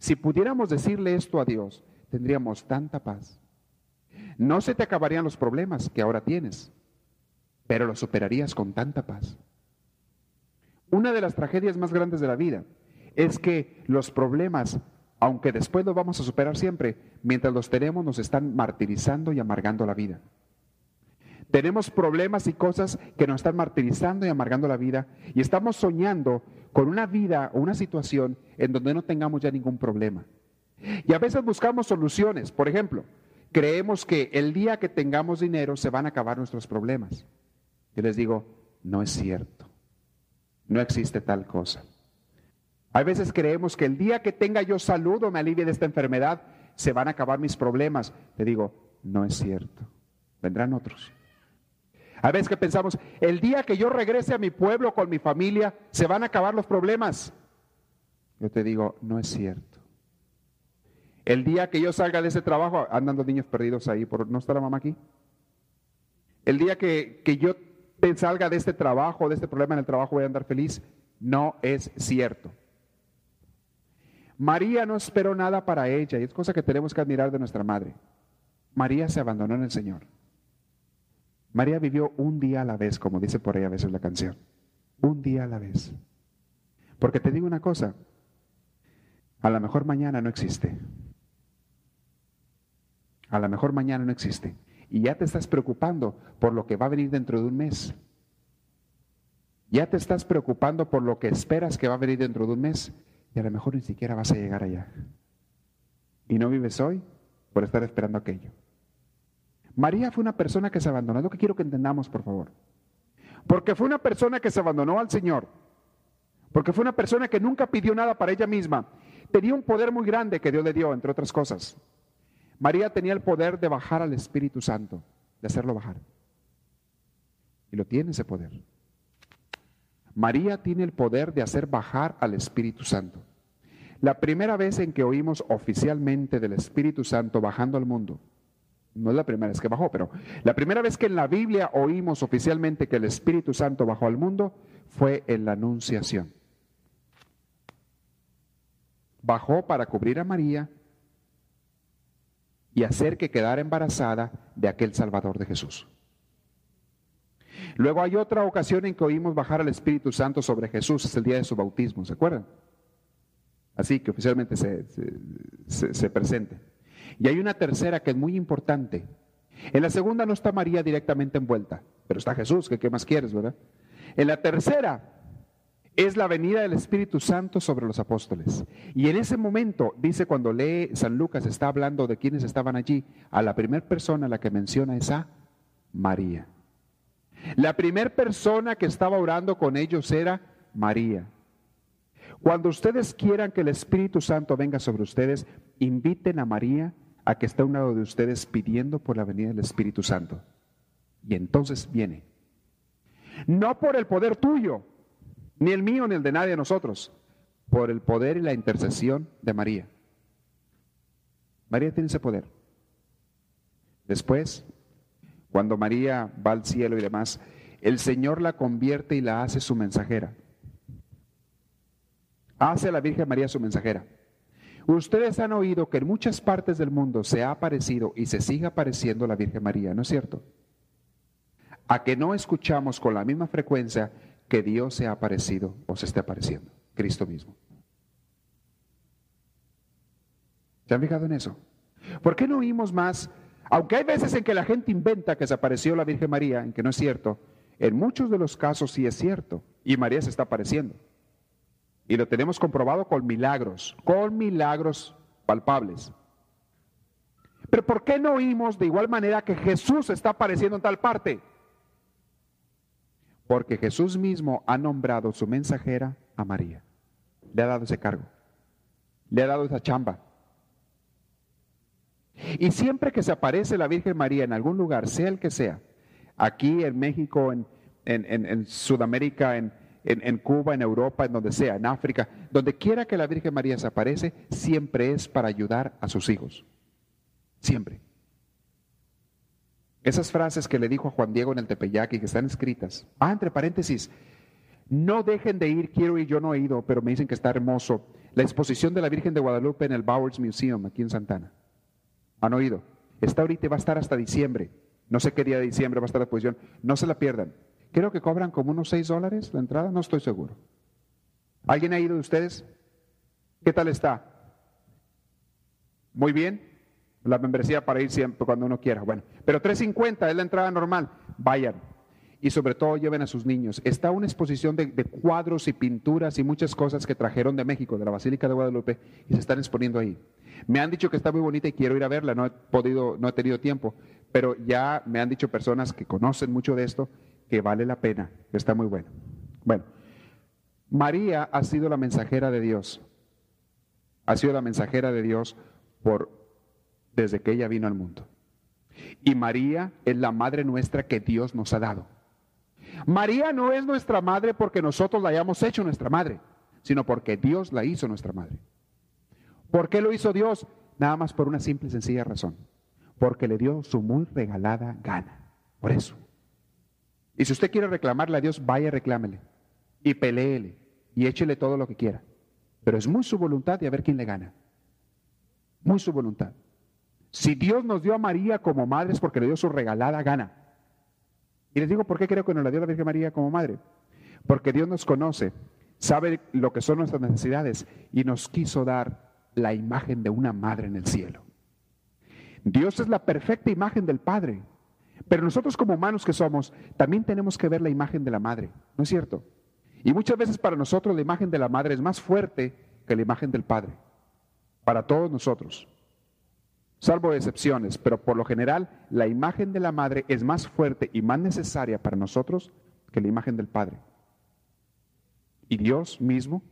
Si pudiéramos decirle esto a Dios, tendríamos tanta paz. No se te acabarían los problemas que ahora tienes, pero los superarías con tanta paz. Una de las tragedias más grandes de la vida es que los problemas, aunque después los vamos a superar siempre, mientras los tenemos nos están martirizando y amargando la vida. Tenemos problemas y cosas que nos están martirizando y amargando la vida y estamos soñando con una vida o una situación en donde no tengamos ya ningún problema. Y a veces buscamos soluciones. Por ejemplo, creemos que el día que tengamos dinero se van a acabar nuestros problemas. Yo les digo, no es cierto. No existe tal cosa. A veces creemos que el día que tenga yo salud o me alivie de esta enfermedad, se van a acabar mis problemas. Te digo, no es cierto. Vendrán otros. A veces que pensamos, el día que yo regrese a mi pueblo con mi familia, se van a acabar los problemas. Yo te digo, no es cierto. El día que yo salga de ese trabajo, andan los niños perdidos ahí, por, ¿no está la mamá aquí? El día que, que yo salga de este trabajo, de este problema en el trabajo, voy a andar feliz. No es cierto. María no esperó nada para ella y es cosa que tenemos que admirar de nuestra madre. María se abandonó en el Señor. María vivió un día a la vez, como dice por ahí a veces la canción. Un día a la vez. Porque te digo una cosa, a lo mejor mañana no existe. A lo mejor mañana no existe. Y ya te estás preocupando por lo que va a venir dentro de un mes. Ya te estás preocupando por lo que esperas que va a venir dentro de un mes. Y a lo mejor ni siquiera vas a llegar allá. Y no vives hoy por estar esperando aquello. María fue una persona que se abandonó. Es que quiero que entendamos, por favor. Porque fue una persona que se abandonó al Señor. Porque fue una persona que nunca pidió nada para ella misma. Tenía un poder muy grande que Dios le dio, entre otras cosas. María tenía el poder de bajar al Espíritu Santo, de hacerlo bajar. Y lo tiene ese poder. María tiene el poder de hacer bajar al Espíritu Santo. La primera vez en que oímos oficialmente del Espíritu Santo bajando al mundo no es la primera vez que bajó, pero la primera vez que en la Biblia oímos oficialmente que el Espíritu Santo bajó al mundo fue en la Anunciación. Bajó para cubrir a María y hacer que quedara embarazada de aquel Salvador de Jesús. Luego hay otra ocasión en que oímos bajar al Espíritu Santo sobre Jesús, es el día de su bautismo, ¿se acuerdan? Así que oficialmente se, se, se presente. Y hay una tercera que es muy importante. En la segunda no está María directamente envuelta, pero está Jesús, que qué más quieres, ¿verdad? En la tercera es la venida del Espíritu Santo sobre los apóstoles. Y en ese momento, dice cuando lee San Lucas, está hablando de quienes estaban allí, a la primera persona la que menciona es a María. La primera persona que estaba orando con ellos era María. Cuando ustedes quieran que el Espíritu Santo venga sobre ustedes, inviten a María a que esté a un lado de ustedes pidiendo por la venida del Espíritu Santo. Y entonces viene. No por el poder tuyo, ni el mío, ni el de nadie de nosotros, por el poder y la intercesión de María. María tiene ese poder. Después, cuando María va al cielo y demás, el Señor la convierte y la hace su mensajera. Hace a la Virgen María su mensajera. Ustedes han oído que en muchas partes del mundo se ha aparecido y se sigue apareciendo la Virgen María, ¿no es cierto? A que no escuchamos con la misma frecuencia que Dios se ha aparecido o se esté apareciendo, Cristo mismo. ¿Se han fijado en eso? ¿Por qué no oímos más? Aunque hay veces en que la gente inventa que se apareció la Virgen María, en que no es cierto, en muchos de los casos sí es cierto, y María se está apareciendo. Y lo tenemos comprobado con milagros, con milagros palpables. Pero ¿por qué no oímos de igual manera que Jesús está apareciendo en tal parte? Porque Jesús mismo ha nombrado su mensajera a María. Le ha dado ese cargo. Le ha dado esa chamba. Y siempre que se aparece la Virgen María en algún lugar, sea el que sea, aquí en México, en, en Sudamérica, en, en, Cuba, en Europa, en donde sea, en África, donde quiera que la Virgen María se aparece, siempre es para ayudar a sus hijos. Siempre. Esas frases que le dijo a Juan Diego en el Tepeyac y que están escritas. Ah, entre paréntesis, no dejen de ir, quiero ir, yo no he ido, pero me dicen que está hermoso. La exposición de la Virgen de Guadalupe en el Bowers Museum, aquí en Santana. ¿Han oído? Está ahorita, va a estar hasta diciembre. No sé qué día de diciembre va a estar la exposición. No se la pierdan. Creo que cobran como unos 6 dólares la entrada, no estoy seguro. ¿Alguien ha ido de ustedes? ¿Qué tal está? Muy bien. La membresía para ir siempre cuando uno quiera. Bueno, pero 3.50 es la entrada normal. Vayan. Y sobre todo lleven a sus niños. Está una exposición de, de, cuadros y pinturas y muchas cosas que trajeron de México, de la Basílica de Guadalupe, y se están exponiendo ahí. Me han dicho que está muy bonita y quiero ir a verla. No he podido, no he tenido tiempo, pero ya me han dicho personas que conocen mucho de esto que vale la pena, está muy bueno. Bueno, María ha sido la mensajera de Dios. Ha sido la mensajera de Dios por desde que ella vino al mundo. Y María es la madre nuestra que Dios nos ha dado. María no es nuestra madre porque nosotros la hayamos hecho nuestra madre, sino porque Dios la hizo nuestra madre. ¿Por qué lo hizo Dios? Nada más por una simple y sencilla razón. Porque le dio su muy regalada gana. Por eso. Y si usted quiere reclamarle a Dios, vaya reclámele. Y peleele. Y échele todo lo que quiera. Pero es muy su voluntad y a ver quién le gana. Muy su voluntad. Si Dios nos dio a María como madre es porque le dio su regalada gana. Y les digo por qué creo que nos la dio la Virgen María como madre. Porque Dios nos conoce, sabe lo que son nuestras necesidades y nos quiso dar la imagen de una madre en el cielo. Dios es la perfecta imagen del Padre. Pero nosotros como humanos que somos, también tenemos que ver la imagen de la madre, ¿no es cierto? Y muchas veces para nosotros la imagen de la madre es más fuerte que la imagen del padre, para todos nosotros, salvo excepciones, pero por lo general la imagen de la madre es más fuerte y más necesaria para nosotros que la imagen del padre. Y Dios mismo,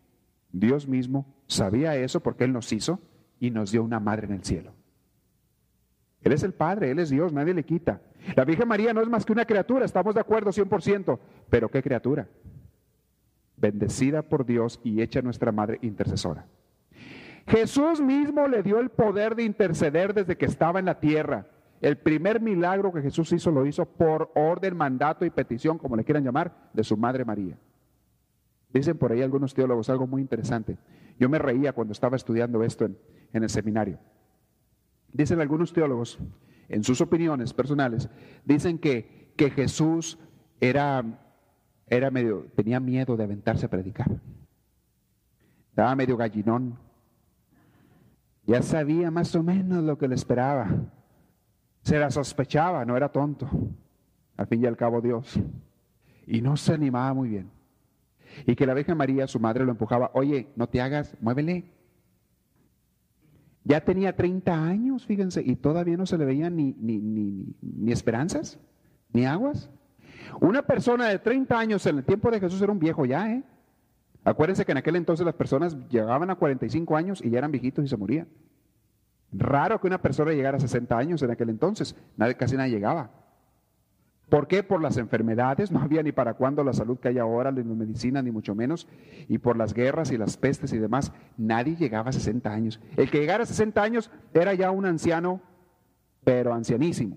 Dios mismo sabía eso porque Él nos hizo y nos dio una madre en el cielo. Él es el Padre, Él es Dios, nadie le quita. La Virgen María no es más que una criatura, estamos de acuerdo 100%, pero ¿qué criatura? Bendecida por Dios y hecha nuestra Madre intercesora. Jesús mismo le dio el poder de interceder desde que estaba en la tierra. El primer milagro que Jesús hizo lo hizo por orden, mandato y petición, como le quieran llamar, de su Madre María. Dicen por ahí algunos teólogos algo muy interesante. Yo me reía cuando estaba estudiando esto en, en el seminario. Dicen algunos teólogos, en sus opiniones personales, dicen que, que Jesús era, era medio, tenía miedo de aventarse a predicar. Estaba medio gallinón. Ya sabía más o menos lo que le esperaba. Se la sospechaba, no era tonto. Al fin y al cabo Dios. Y no se animaba muy bien. Y que la Virgen María, su madre, lo empujaba, oye, no te hagas, muévele, ya tenía 30 años, fíjense, y todavía no se le veían ni, ni, esperanzas, ni aguas. Una persona de 30 años en el tiempo de Jesús era un viejo ya, ¿eh? Acuérdense que en aquel entonces las personas llegaban a 45 años y ya eran viejitos y se morían. Raro que una persona llegara a 60 años en aquel entonces, nadie, casi nadie llegaba. ¿Por qué? Por las enfermedades, no había ni para cuándo la salud que hay ahora, ni medicina, ni mucho menos, y por las guerras y las pestes y demás, nadie llegaba a 60 años. El que llegara a 60 años era ya un anciano, pero ancianísimo.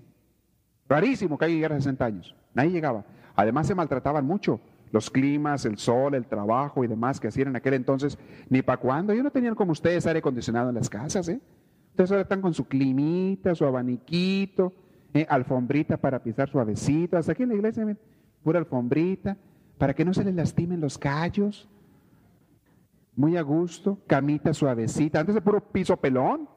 Rarísimo que alguien llegara a 60 años, nadie llegaba. Además se maltrataban mucho, los climas, el sol, el trabajo y demás que hacían en aquel entonces, ni para cuándo. Yo no tenían como ustedes aire acondicionado en las casas, ¿eh? Ustedes ahora están con su climita, su abaniquito, eh, alfombrita para pisar suavecito, hasta aquí en la iglesia, pura alfombrita, para que no se les lastimen los callos, muy a gusto, camita suavecita, antes de puro piso pelón,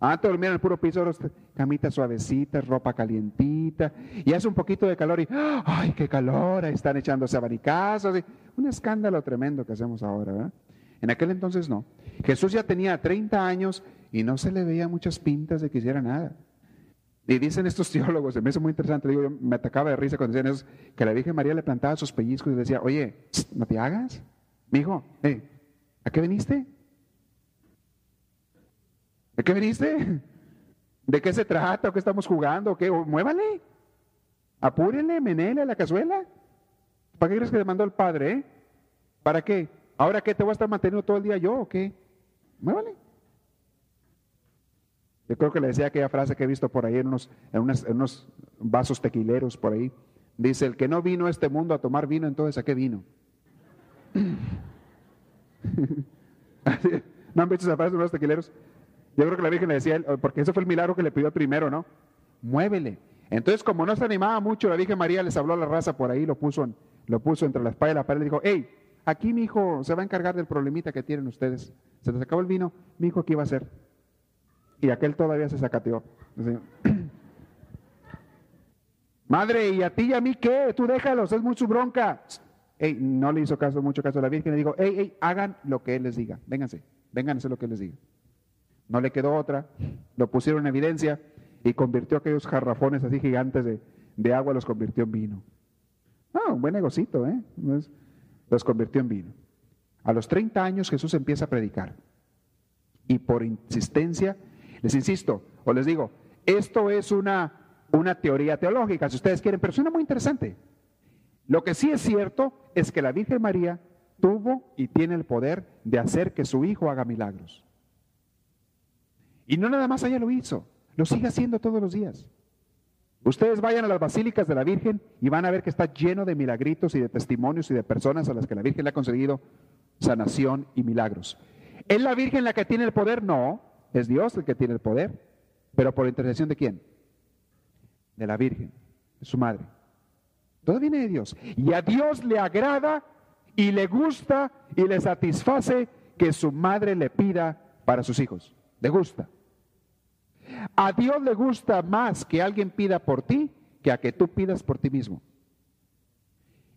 antes dormían en el puro piso, camita suavecita, ropa calientita, y hace un poquito de calor y, ¡ay, qué calor! Ahí están echándose abanicazos, un escándalo tremendo que hacemos ahora. En aquel entonces no. Jesús ya tenía 30 años y no se le veía muchas pintas de que hiciera nada. Y dicen estos [laughs] teólogos, me hace muy interesante, digo, me atacaba de risa cuando decían eso, que la Virgen María le plantaba sus pellizcos y decía, oye, no te hagas, mi hijo, ¿a qué viniste? ¿De qué viniste? [laughs] ¿De qué se trata? ¿O qué estamos jugando? qué? muévale, apúrenle, menele a la cazuela. ¿Para qué crees que le mandó el padre? Eh? ¿Para qué? ¿Ahora qué? ¿Te voy a estar manteniendo todo el día yo o qué? Muévale. Yo creo que le decía aquella frase que he visto por ahí en unos, en, unos vasos tequileros por ahí. Dice, el que no vino a este mundo a tomar vino, entonces ¿a qué vino? [laughs] ¿No han visto esa frase de unos tequileros? Yo creo que la Virgen le decía, porque ese fue el milagro que le pidió primero, ¿no? Muévele. Entonces, como no se animaba mucho, la Virgen María les habló a la raza por ahí, lo puso, lo puso entre la espalda y la pared y dijo, hey, aquí mi hijo se va a encargar del problemita que tienen ustedes. Se les acabó el vino, mi hijo, ¿qué iba a hacer? Y aquel todavía se sacateó. [clears throat] Madre, ¿y a ti y a mí qué? Tú déjalos, es mucho bronca. Ey, no le hizo caso, mucho caso a la Virgen. Le dijo, ey, ey, hagan lo que Él les diga. Vénganse, vénganse lo que les diga. No le quedó otra. Lo pusieron en evidencia y convirtió aquellos jarrafones así gigantes de, agua, los convirtió en vino. Ah, un buen negocito, ¿eh? Los convirtió en vino. A los 30 años Jesús empieza a predicar. Y por insistencia les insisto, o les digo, esto es una, una teoría teológica, si ustedes quieren, pero suena muy interesante. Lo que sí es cierto es que la Virgen María tuvo y tiene el poder de hacer que su hijo haga milagros. Y no nada más ella lo hizo, lo sigue haciendo todos los días. Ustedes vayan a las basílicas de la Virgen y van a ver que está lleno de milagritos y de testimonios y de personas a las que la Virgen le ha conseguido sanación y milagros. ¿Es la Virgen la que tiene el poder? No. Es Dios el que tiene el poder, pero por intercesión de quién? De la Virgen, de su madre. Todo viene de Dios. Y a Dios le agrada y le gusta y le satisface que su madre le pida para sus hijos. Le gusta. A Dios le gusta más que alguien pida por ti que a que tú pidas por ti mismo.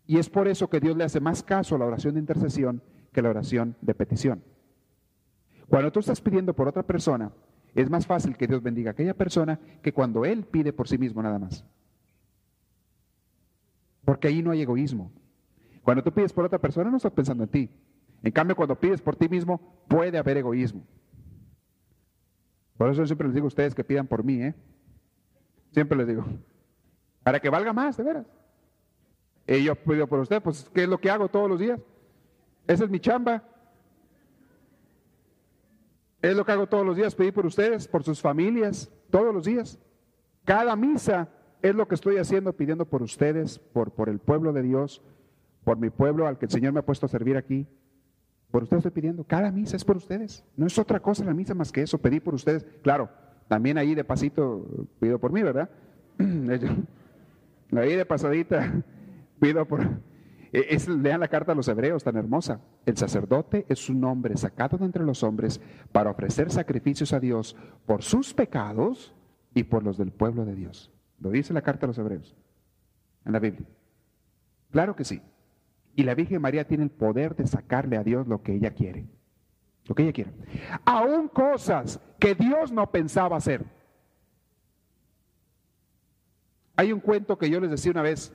Y es por eso que Dios le hace más caso a la oración de intercesión que a la oración de petición. Cuando tú estás pidiendo por otra persona, es más fácil que Dios bendiga a aquella persona que cuando Él pide por sí mismo nada más. Porque ahí no hay egoísmo. Cuando tú pides por otra persona no estás pensando en ti. En cambio, cuando pides por ti mismo, puede haber egoísmo. Por eso yo siempre les digo a ustedes que pidan por mí, ¿eh? Siempre les digo. Para que valga más, de veras. Y yo pido por usted, pues, ¿qué es lo que hago todos los días? Esa es mi chamba. Es lo que hago todos los días, pedir por ustedes, por sus familias, todos los días. Cada misa es lo que estoy haciendo, pidiendo por ustedes, por, por el pueblo de Dios, por mi pueblo al que el Señor me ha puesto a servir aquí. Por ustedes estoy pidiendo. Cada misa es por ustedes. No es otra cosa la misa más que eso, pedir por ustedes. Claro, también ahí de pasito pido por mí, ¿verdad? [clears throat] ahí de pasadita [laughs] pido por, eh, lean la carta a los hebreos tan hermosa. El sacerdote es un hombre sacado de entre los hombres para ofrecer sacrificios a Dios por sus pecados y por los del pueblo de Dios. Lo dice la carta a los hebreos en la Biblia. Claro que sí. Y la Virgen María tiene el poder de sacarle a Dios lo que ella quiere. Lo que ella quiere. Aún cosas que Dios no pensaba hacer. Hay un cuento que yo les decía una vez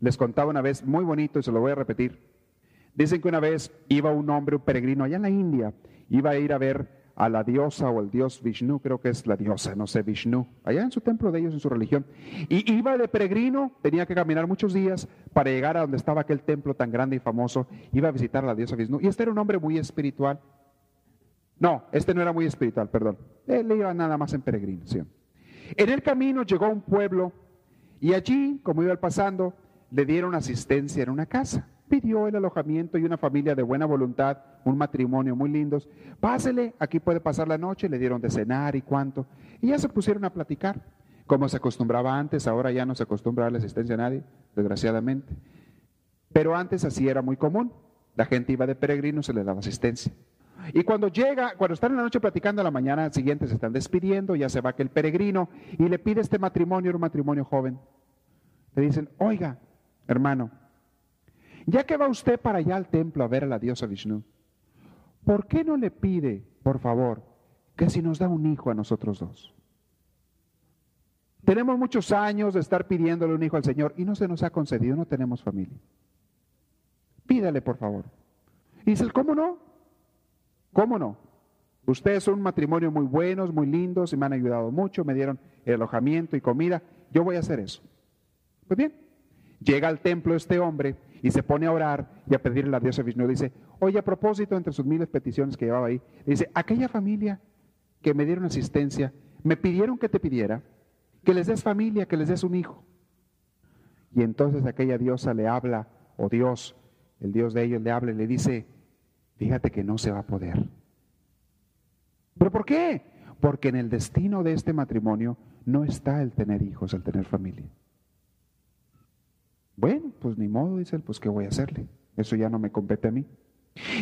les contaba una vez, muy bonito y se lo voy a repetir. Dicen que una vez iba un hombre, un peregrino allá en la India, iba a ir a ver a la diosa o el dios Vishnu, creo que es la diosa, no sé, Vishnu, allá en su templo de ellos, en su religión. Y iba de peregrino, tenía que caminar muchos días para llegar a donde estaba aquel templo tan grande y famoso, iba a visitar a la diosa Vishnu. Y este era un hombre muy espiritual. No, este no era muy espiritual, perdón. Él iba nada más en peregrinación. En el camino llegó a un pueblo y allí, como iba pasando, le dieron asistencia en una casa. Pidió el alojamiento y una familia de buena voluntad, un matrimonio muy lindos. Pásele, aquí puede pasar la noche, le dieron de cenar y cuánto. Y ya se pusieron a platicar. Como se acostumbraba antes, ahora ya no se acostumbra a la asistencia a nadie, desgraciadamente. Pero antes así era muy común. La gente iba de peregrino, se le daba asistencia. Y cuando llega, cuando están en la noche platicando, a la mañana siguiente se están despidiendo, ya se va aquel peregrino y le pide este matrimonio, era un matrimonio joven. Le dicen, oiga, Hermano, ya que va usted para allá al templo a ver a la diosa Vishnu, ¿por qué no le pide, por favor, que si nos da un hijo a nosotros dos? Tenemos muchos años de estar pidiéndole un hijo al Señor y no se nos ha concedido, no tenemos familia. Pídale, por favor. Y dice, ¿cómo no? ¿Cómo no? Ustedes son un matrimonio muy buenos, muy lindos y me han ayudado mucho, me dieron alojamiento y comida. Yo voy a hacer eso. Pues bien, llega al templo este hombre y se pone a orar y a pedirle a diosa Vishnu. Dice, oye, a propósito, entre sus miles peticiones que llevaba ahí, dice, aquella familia que me dieron asistencia, me pidieron que te pidiera que les des familia, que les des un hijo. Y entonces aquella diosa le habla, o Dios, el Dios de ellos le habla y le dice, fíjate que no se va a poder. ¿Pero por qué? Porque en el destino de este matrimonio no está el tener hijos, el tener familia. Bueno, pues ni modo, dice él, pues ¿qué voy a hacerle? Eso ya no me compete a mí.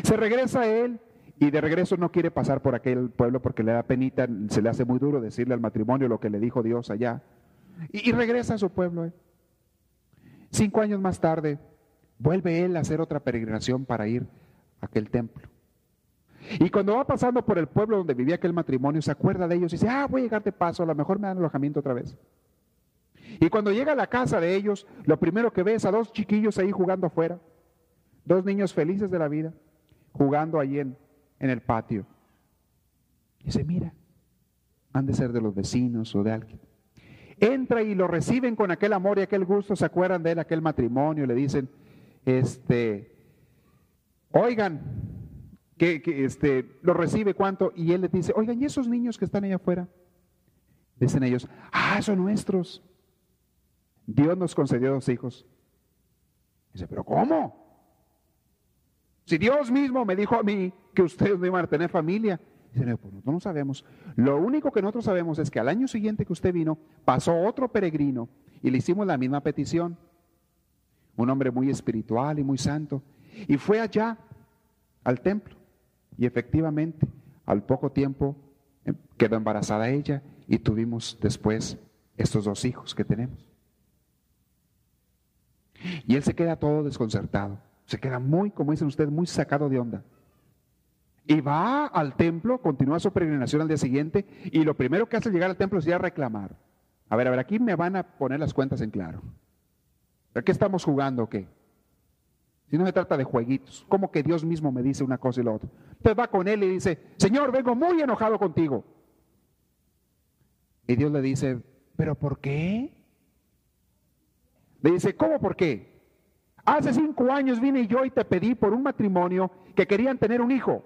Se regresa él y de regreso no quiere pasar por aquel pueblo porque le da penita, se le hace muy duro decirle al matrimonio lo que le dijo Dios allá. Y, regresa a su pueblo. Cinco años más tarde, vuelve él a hacer otra peregrinación para ir a aquel templo. Y cuando va pasando por el pueblo donde vivía aquel matrimonio, se acuerda de ellos y dice, ah, voy a llegar de paso, a lo mejor me dan alojamiento otra vez. Y cuando llega a la casa de ellos, lo primero que ve es a dos chiquillos ahí jugando afuera, dos niños felices de la vida, jugando allí en, el patio. Y dice, mira, han de ser de los vecinos o de alguien. Entra y lo reciben con aquel amor y aquel gusto, se acuerdan de él, aquel matrimonio, le dicen, este, oigan, que, este, lo recibe cuánto, y él le dice, oigan, ¿y esos niños que están allá afuera? Dicen ellos, ah, son nuestros. Dios nos concedió dos hijos. Dice, pero ¿cómo? Si Dios mismo me dijo a mí que ustedes no iban a tener familia. Dice, no, pues no sabemos. Lo único que nosotros sabemos es que al año siguiente que usted vino, pasó otro peregrino y le hicimos la misma petición. Un hombre muy espiritual y muy santo. Y fue allá, al templo. Y efectivamente, al poco tiempo, eh, quedó embarazada ella y tuvimos después estos dos hijos que tenemos. Y él se queda todo desconcertado, se queda muy, como dicen ustedes, muy sacado de onda. Y va al templo, continúa su peregrinación al día siguiente, y lo primero que hace al llegar al templo es ir a reclamar. A ver, a ver, aquí me van a poner las cuentas en claro. ¿A qué estamos jugando o qué? Si no se trata de jueguitos, como que Dios mismo me dice una cosa y la otra. Entonces va con él y dice, Señor, vengo muy enojado contigo. Y Dios le dice, ¿pero por qué? Le dice, ¿cómo por qué? Hace cinco años vine yo y te pedí por un matrimonio que querían tener un hijo.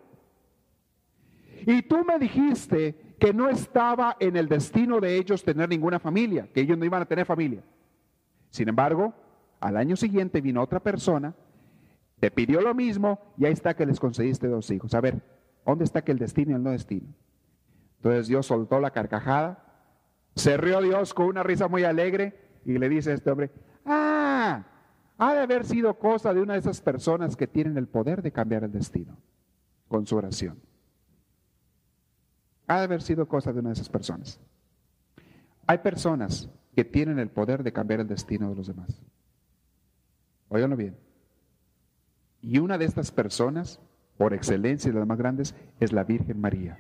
Y tú me dijiste que no estaba en el destino de ellos tener ninguna familia, que ellos no iban a tener familia. Sin embargo, al año siguiente vino otra persona, te pidió lo mismo y ahí está que les concediste dos hijos. A ver, ¿dónde está que el destino y el no destino? Entonces Dios soltó la carcajada, se rió Dios con una risa muy alegre y le dice a este hombre, ha de haber sido cosa de una de esas personas que tienen el poder de cambiar el destino con su oración. Ha de haber sido cosa de una de esas personas. Hay personas que tienen el poder de cambiar el destino de los demás. Óiganlo bien. Y una de estas personas, por excelencia y de las más grandes, es la Virgen María.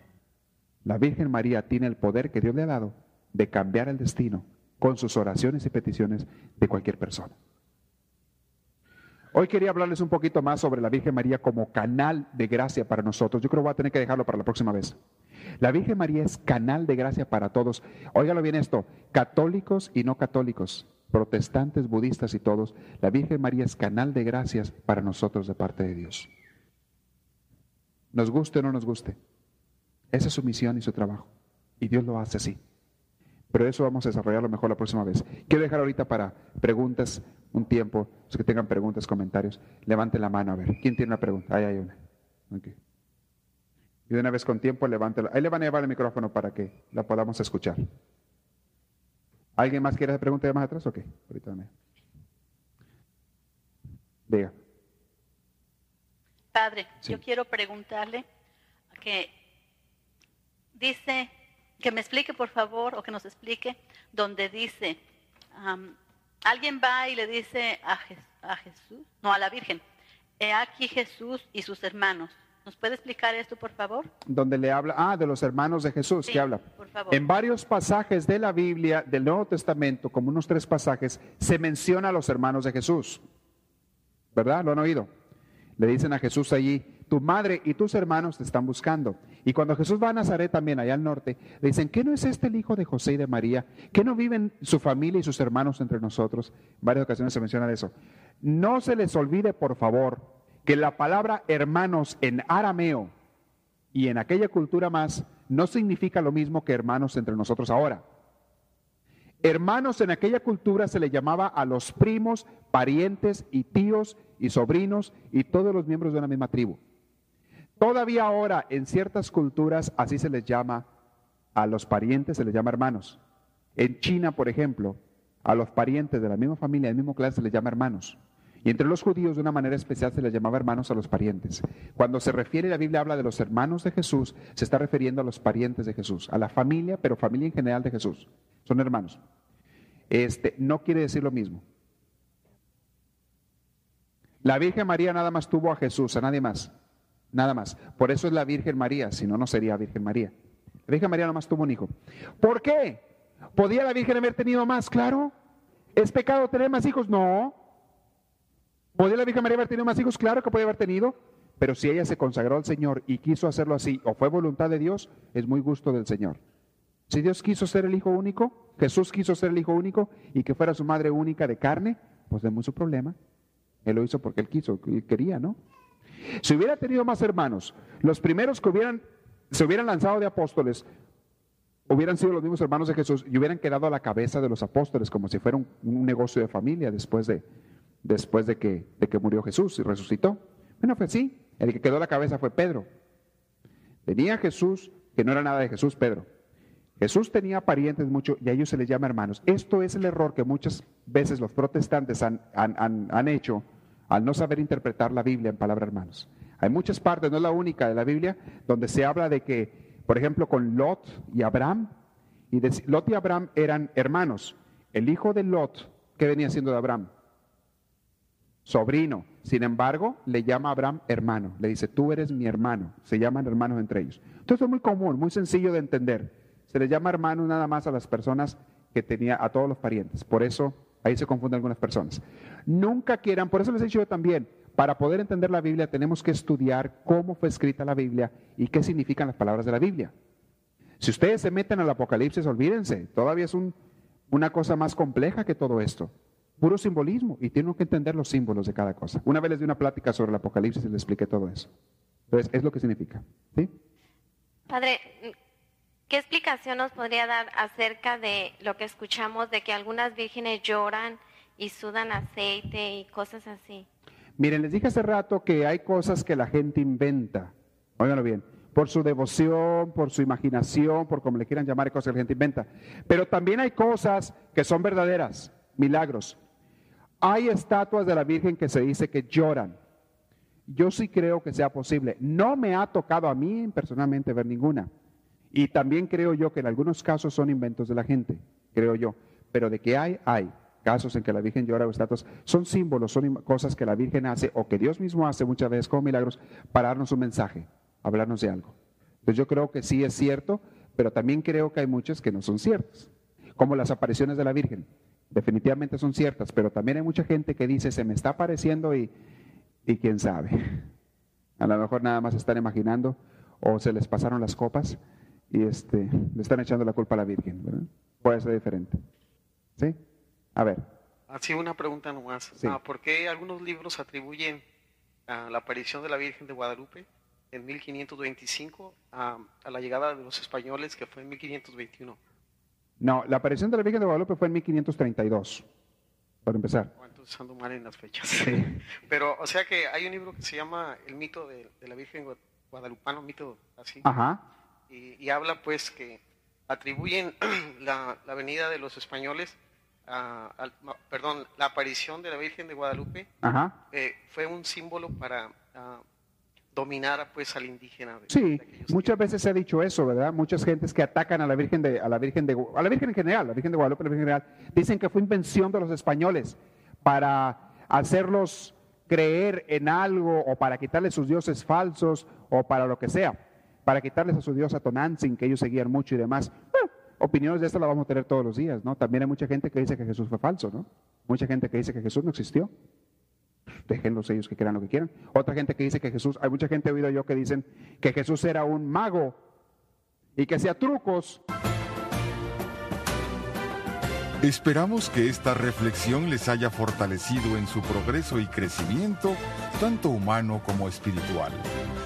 La Virgen María tiene el poder que Dios le ha dado de cambiar el destino con sus oraciones y peticiones de cualquier persona. Hoy quería hablarles un poquito más sobre la Virgen María como canal de gracia para nosotros. Yo creo que voy a tener que dejarlo para la próxima vez. La Virgen María es canal de gracia para todos. Óigalo bien esto, católicos y no católicos, protestantes, budistas y todos. La Virgen María es canal de gracias para nosotros de parte de Dios. Nos guste o no nos guste. Esa es su misión y su trabajo. Y Dios lo hace así. Pero eso vamos a desarrollarlo mejor la próxima vez. Quiero dejar ahorita para preguntas un tiempo. Los que tengan preguntas, comentarios, levanten la mano a ver. ¿Quién tiene una pregunta? Ahí hay una. Y de una vez con tiempo, levántela. Ahí le van a llevar el micrófono para que la podamos escuchar. ¿Alguien más quiere hacer pregunta de más atrás o qué? Ahorita me... Diga. Padre, yo quiero preguntarle que dice que me explique, por favor, o que nos explique, donde dice, alguien va y le dice a, Jesús, no, a la Virgen, he aquí Jesús y sus hermanos. ¿Nos puede explicar esto, por favor? donde le habla, ah, de los hermanos de Jesús, Sí, que habla. por favor. En varios pasajes de la Biblia, del Nuevo Testamento, como unos tres pasajes, se menciona a los hermanos de Jesús. ¿Verdad? ¿Lo han oído? Le dicen a Jesús allí, tu madre y tus hermanos te están buscando. Y cuando Jesús va a Nazaret también, allá al norte, le dicen, ¿qué no es este el hijo de José y de María? ¿Qué no viven su familia y sus hermanos entre nosotros? En varias ocasiones se menciona eso. No se les olvide, por favor, que la palabra hermanos en arameo y en aquella cultura más no significa lo mismo que hermanos entre nosotros ahora. Hermanos en aquella cultura se le llamaba a los primos, parientes y tíos y sobrinos y todos los miembros de una misma tribu. Todavía ahora en ciertas culturas así se les llama a los parientes, se les llama hermanos. En China, por ejemplo, a los parientes de la misma familia, del mismo clan, se les llama hermanos. Y entre los judíos, de una manera especial, se les llamaba hermanos a los parientes. Cuando se refiere, la Biblia habla de los hermanos de Jesús, se está refiriendo a los parientes de Jesús, a la familia, pero familia en general de Jesús. Son hermanos. Este, no quiere decir lo mismo. La Virgen María nada más tuvo a Jesús, a nadie más. Nada más. Por eso es la Virgen María, si no, no sería Virgen María. La Virgen María nada más tuvo un hijo. ¿Por qué? ¿Podía la Virgen haber tenido más? Claro. ¿Es pecado tener más hijos? No. ¿Podía la Virgen María haber tenido más hijos? Claro que podía haber tenido. Pero si ella se consagró al Señor y quiso hacerlo así, o fue voluntad de Dios, es muy gusto del Señor. Si Dios quiso ser el Hijo único, Jesús quiso ser el Hijo único y que fuera su madre única de carne, pues de su problema. Él lo hizo porque él quiso, quería, ¿no? Si hubiera tenido más hermanos, los primeros que hubieran, se hubieran lanzado de apóstoles, hubieran sido los mismos hermanos de Jesús y hubieran quedado a la cabeza de los apóstoles como si fuera un, negocio de familia después, de, después de, que, de que murió Jesús y resucitó. Bueno, fue así. El que quedó a la cabeza fue Pedro. Tenía Jesús, que no era nada de Jesús, Pedro. Jesús tenía parientes mucho y a ellos se les llama hermanos. Esto es el error que muchas veces los protestantes han, han, han hecho al no saber interpretar la Biblia en palabra hermanos. Hay muchas partes, no es la única de la Biblia, donde se habla de que, por ejemplo, con Lot y Abraham, y de- Lot y Abraham eran hermanos. El hijo de Lot, ¿qué venía siendo de Abraham? Sobrino. Sin embargo, le llama a Abraham hermano. Le dice, tú eres mi hermano. Se llaman hermanos entre ellos. Entonces es muy común, muy sencillo de entender. Se le llama hermano nada más a las personas que tenía, a todos los parientes. Por eso ahí se confunden algunas personas. Nunca quieran, por eso les he dicho yo también, para poder entender la Biblia tenemos que estudiar cómo fue escrita la Biblia y qué significan las palabras de la Biblia. Si ustedes se meten al Apocalipsis, olvídense, todavía es un- una cosa más compleja que todo esto. Puro simbolismo y tienen que entender los símbolos de cada cosa. Una vez les di una plática sobre el Apocalipsis y les expliqué todo eso. Entonces, es lo que significa. ¿sí? Padre, ¿qué explicación nos podría dar acerca de lo que escuchamos de que algunas vírgenes lloran y sudan aceite y cosas así? Miren, les dije hace rato que hay cosas que la gente inventa. Óiganlo bien. Por su devoción, por su imaginación, por como le quieran llamar, cosas que la gente inventa. Pero también hay cosas que son verdaderas, milagros. Hay estatuas de la Virgen que se dice que lloran. Yo sí creo que sea posible. No me ha tocado a mí personalmente ver ninguna. Y también creo yo que en algunos casos son inventos de la gente, creo yo. Pero de que hay, hay casos en que la Virgen llora o estatuas. Son símbolos, son cosas que la Virgen hace o que Dios mismo hace muchas veces como milagros para darnos un mensaje, hablarnos de algo. Entonces yo creo que sí es cierto, pero también creo que hay muchas que no son ciertas. Como las apariciones de la Virgen. Definitivamente son ciertas, pero también hay mucha gente que dice, se me está apareciendo y, y quién sabe. A lo mejor nada más están imaginando o se les pasaron las copas y este, le están echando la culpa a la Virgen. ¿verdad? Puede ser diferente. ¿Sí? A ver. Así una pregunta nomás. Sí. Ah, ¿Por qué algunos libros atribuyen a la aparición de la Virgen de Guadalupe en 1525 a, a la llegada de los españoles que fue en 1521? No, la aparición de la Virgen de Guadalupe fue en 1532, para empezar. O entonces ando mal en las fechas. [laughs] Pero, o sea que hay un libro que se llama El mito de, de la Virgen Gua- Guadalupano, mito así. Ajá, y, y habla pues que atribuyen [clears throat] la, la venida de los españoles, a- perdón, la aparición de la Virgen de Guadalupe ajá. eh, fue un símbolo para ah, dominar pues al indígena. de- Sí, de muchas veces se ha dicho eso, ¿verdad? Muchas gentes que atacan a la Virgen de, a la Virgen de, a la Virgen en general, la Virgen de Guadalupe, la Virgen en general, dicen que fue invención de los españoles para hacerlos creer en algo o para quitarle sus dioses falsos o para lo que sea, para quitarles a su dios Atonantzin, que ellos seguían mucho y demás. Opiniones de esto las vamos a tener todos los días, ¿no? También hay mucha gente que dice que Jesús fue falso, ¿no? Mucha gente que dice que Jesús no existió. Déjenlos ellos que crean lo que quieran. Otra gente que dice que Jesús, hay mucha gente he oído yo que dicen que Jesús era un mago y que hacía trucos. Esperamos que esta reflexión les haya fortalecido en su progreso y crecimiento, tanto humano como espiritual.